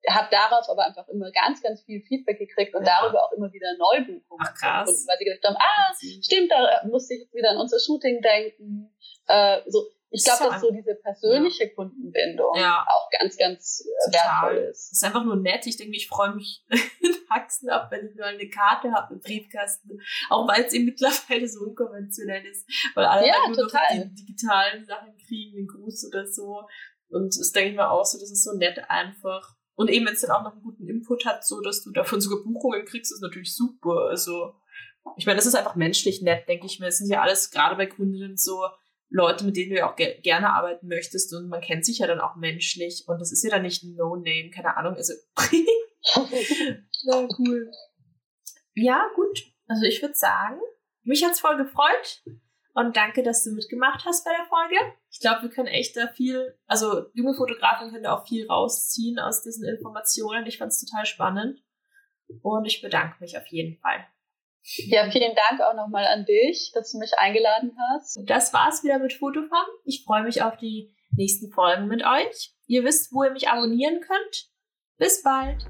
[SPEAKER 3] habe darauf aber einfach immer ganz, ganz viel Feedback gekriegt und ja. darüber auch immer wieder Neubuchungen
[SPEAKER 2] Ach, krass.
[SPEAKER 3] gefunden, weil sie gedacht haben, ah, stimmt, da musste ich jetzt wieder an unser Shooting denken. Äh, so, ich glaube, dass so diese persönliche ja. Kundenbindung ja. auch ganz, ganz äh, Total. wertvoll ist.
[SPEAKER 2] Das ist einfach nur nett. Ich denke, ich freue mich in Haxen ab, wenn ich nur eine Karte habe im Briefkasten. Auch weil es eben mittlerweile so unkonventionell ist. Weil alle ja, nur total. noch die digitalen Sachen kriegen, den Gruß oder so. Und das denke ich mir auch so, das ist so nett einfach. Und eben, wenn es dann auch noch einen guten Input hat, so dass du davon sogar Buchungen kriegst, ist natürlich super. Also, ich meine, das ist einfach menschlich nett, denke ich mir. Es sind ja alles, gerade bei Kundinnen so, Leute, mit denen du ja auch ge gerne arbeiten möchtest und man kennt sich ja dann auch menschlich und das ist ja dann nicht ein No-Name, keine Ahnung, also Na cool. Ja, gut. Also ich würde sagen, mich hat's voll gefreut und danke, dass du mitgemacht hast bei der Folge. Ich glaube, wir können echt da viel, also junge Fotografen können da auch viel rausziehen aus diesen Informationen. Ich fand's total spannend und ich bedanke mich auf jeden Fall.
[SPEAKER 3] Ja, vielen Dank auch nochmal an dich, dass du mich eingeladen hast.
[SPEAKER 2] Das war's wieder mit Fotofarm. Ich freue mich auf die nächsten Folgen mit euch. Ihr wisst, wo ihr mich abonnieren könnt. Bis bald.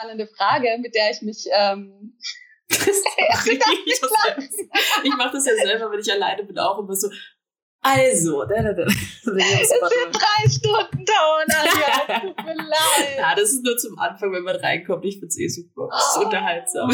[SPEAKER 3] Spannende Frage, mit der ich mich ähm,
[SPEAKER 2] ich, ich mache das ja selber, wenn ich alleine bin, auch immer so, also, da, da, da. Es
[SPEAKER 3] wird drei Stunden dauern, Anja. Tut mir leid.
[SPEAKER 2] Ja, das ist nur zum Anfang, wenn man reinkommt. Ich find's eh super. Das ist unterhaltsam.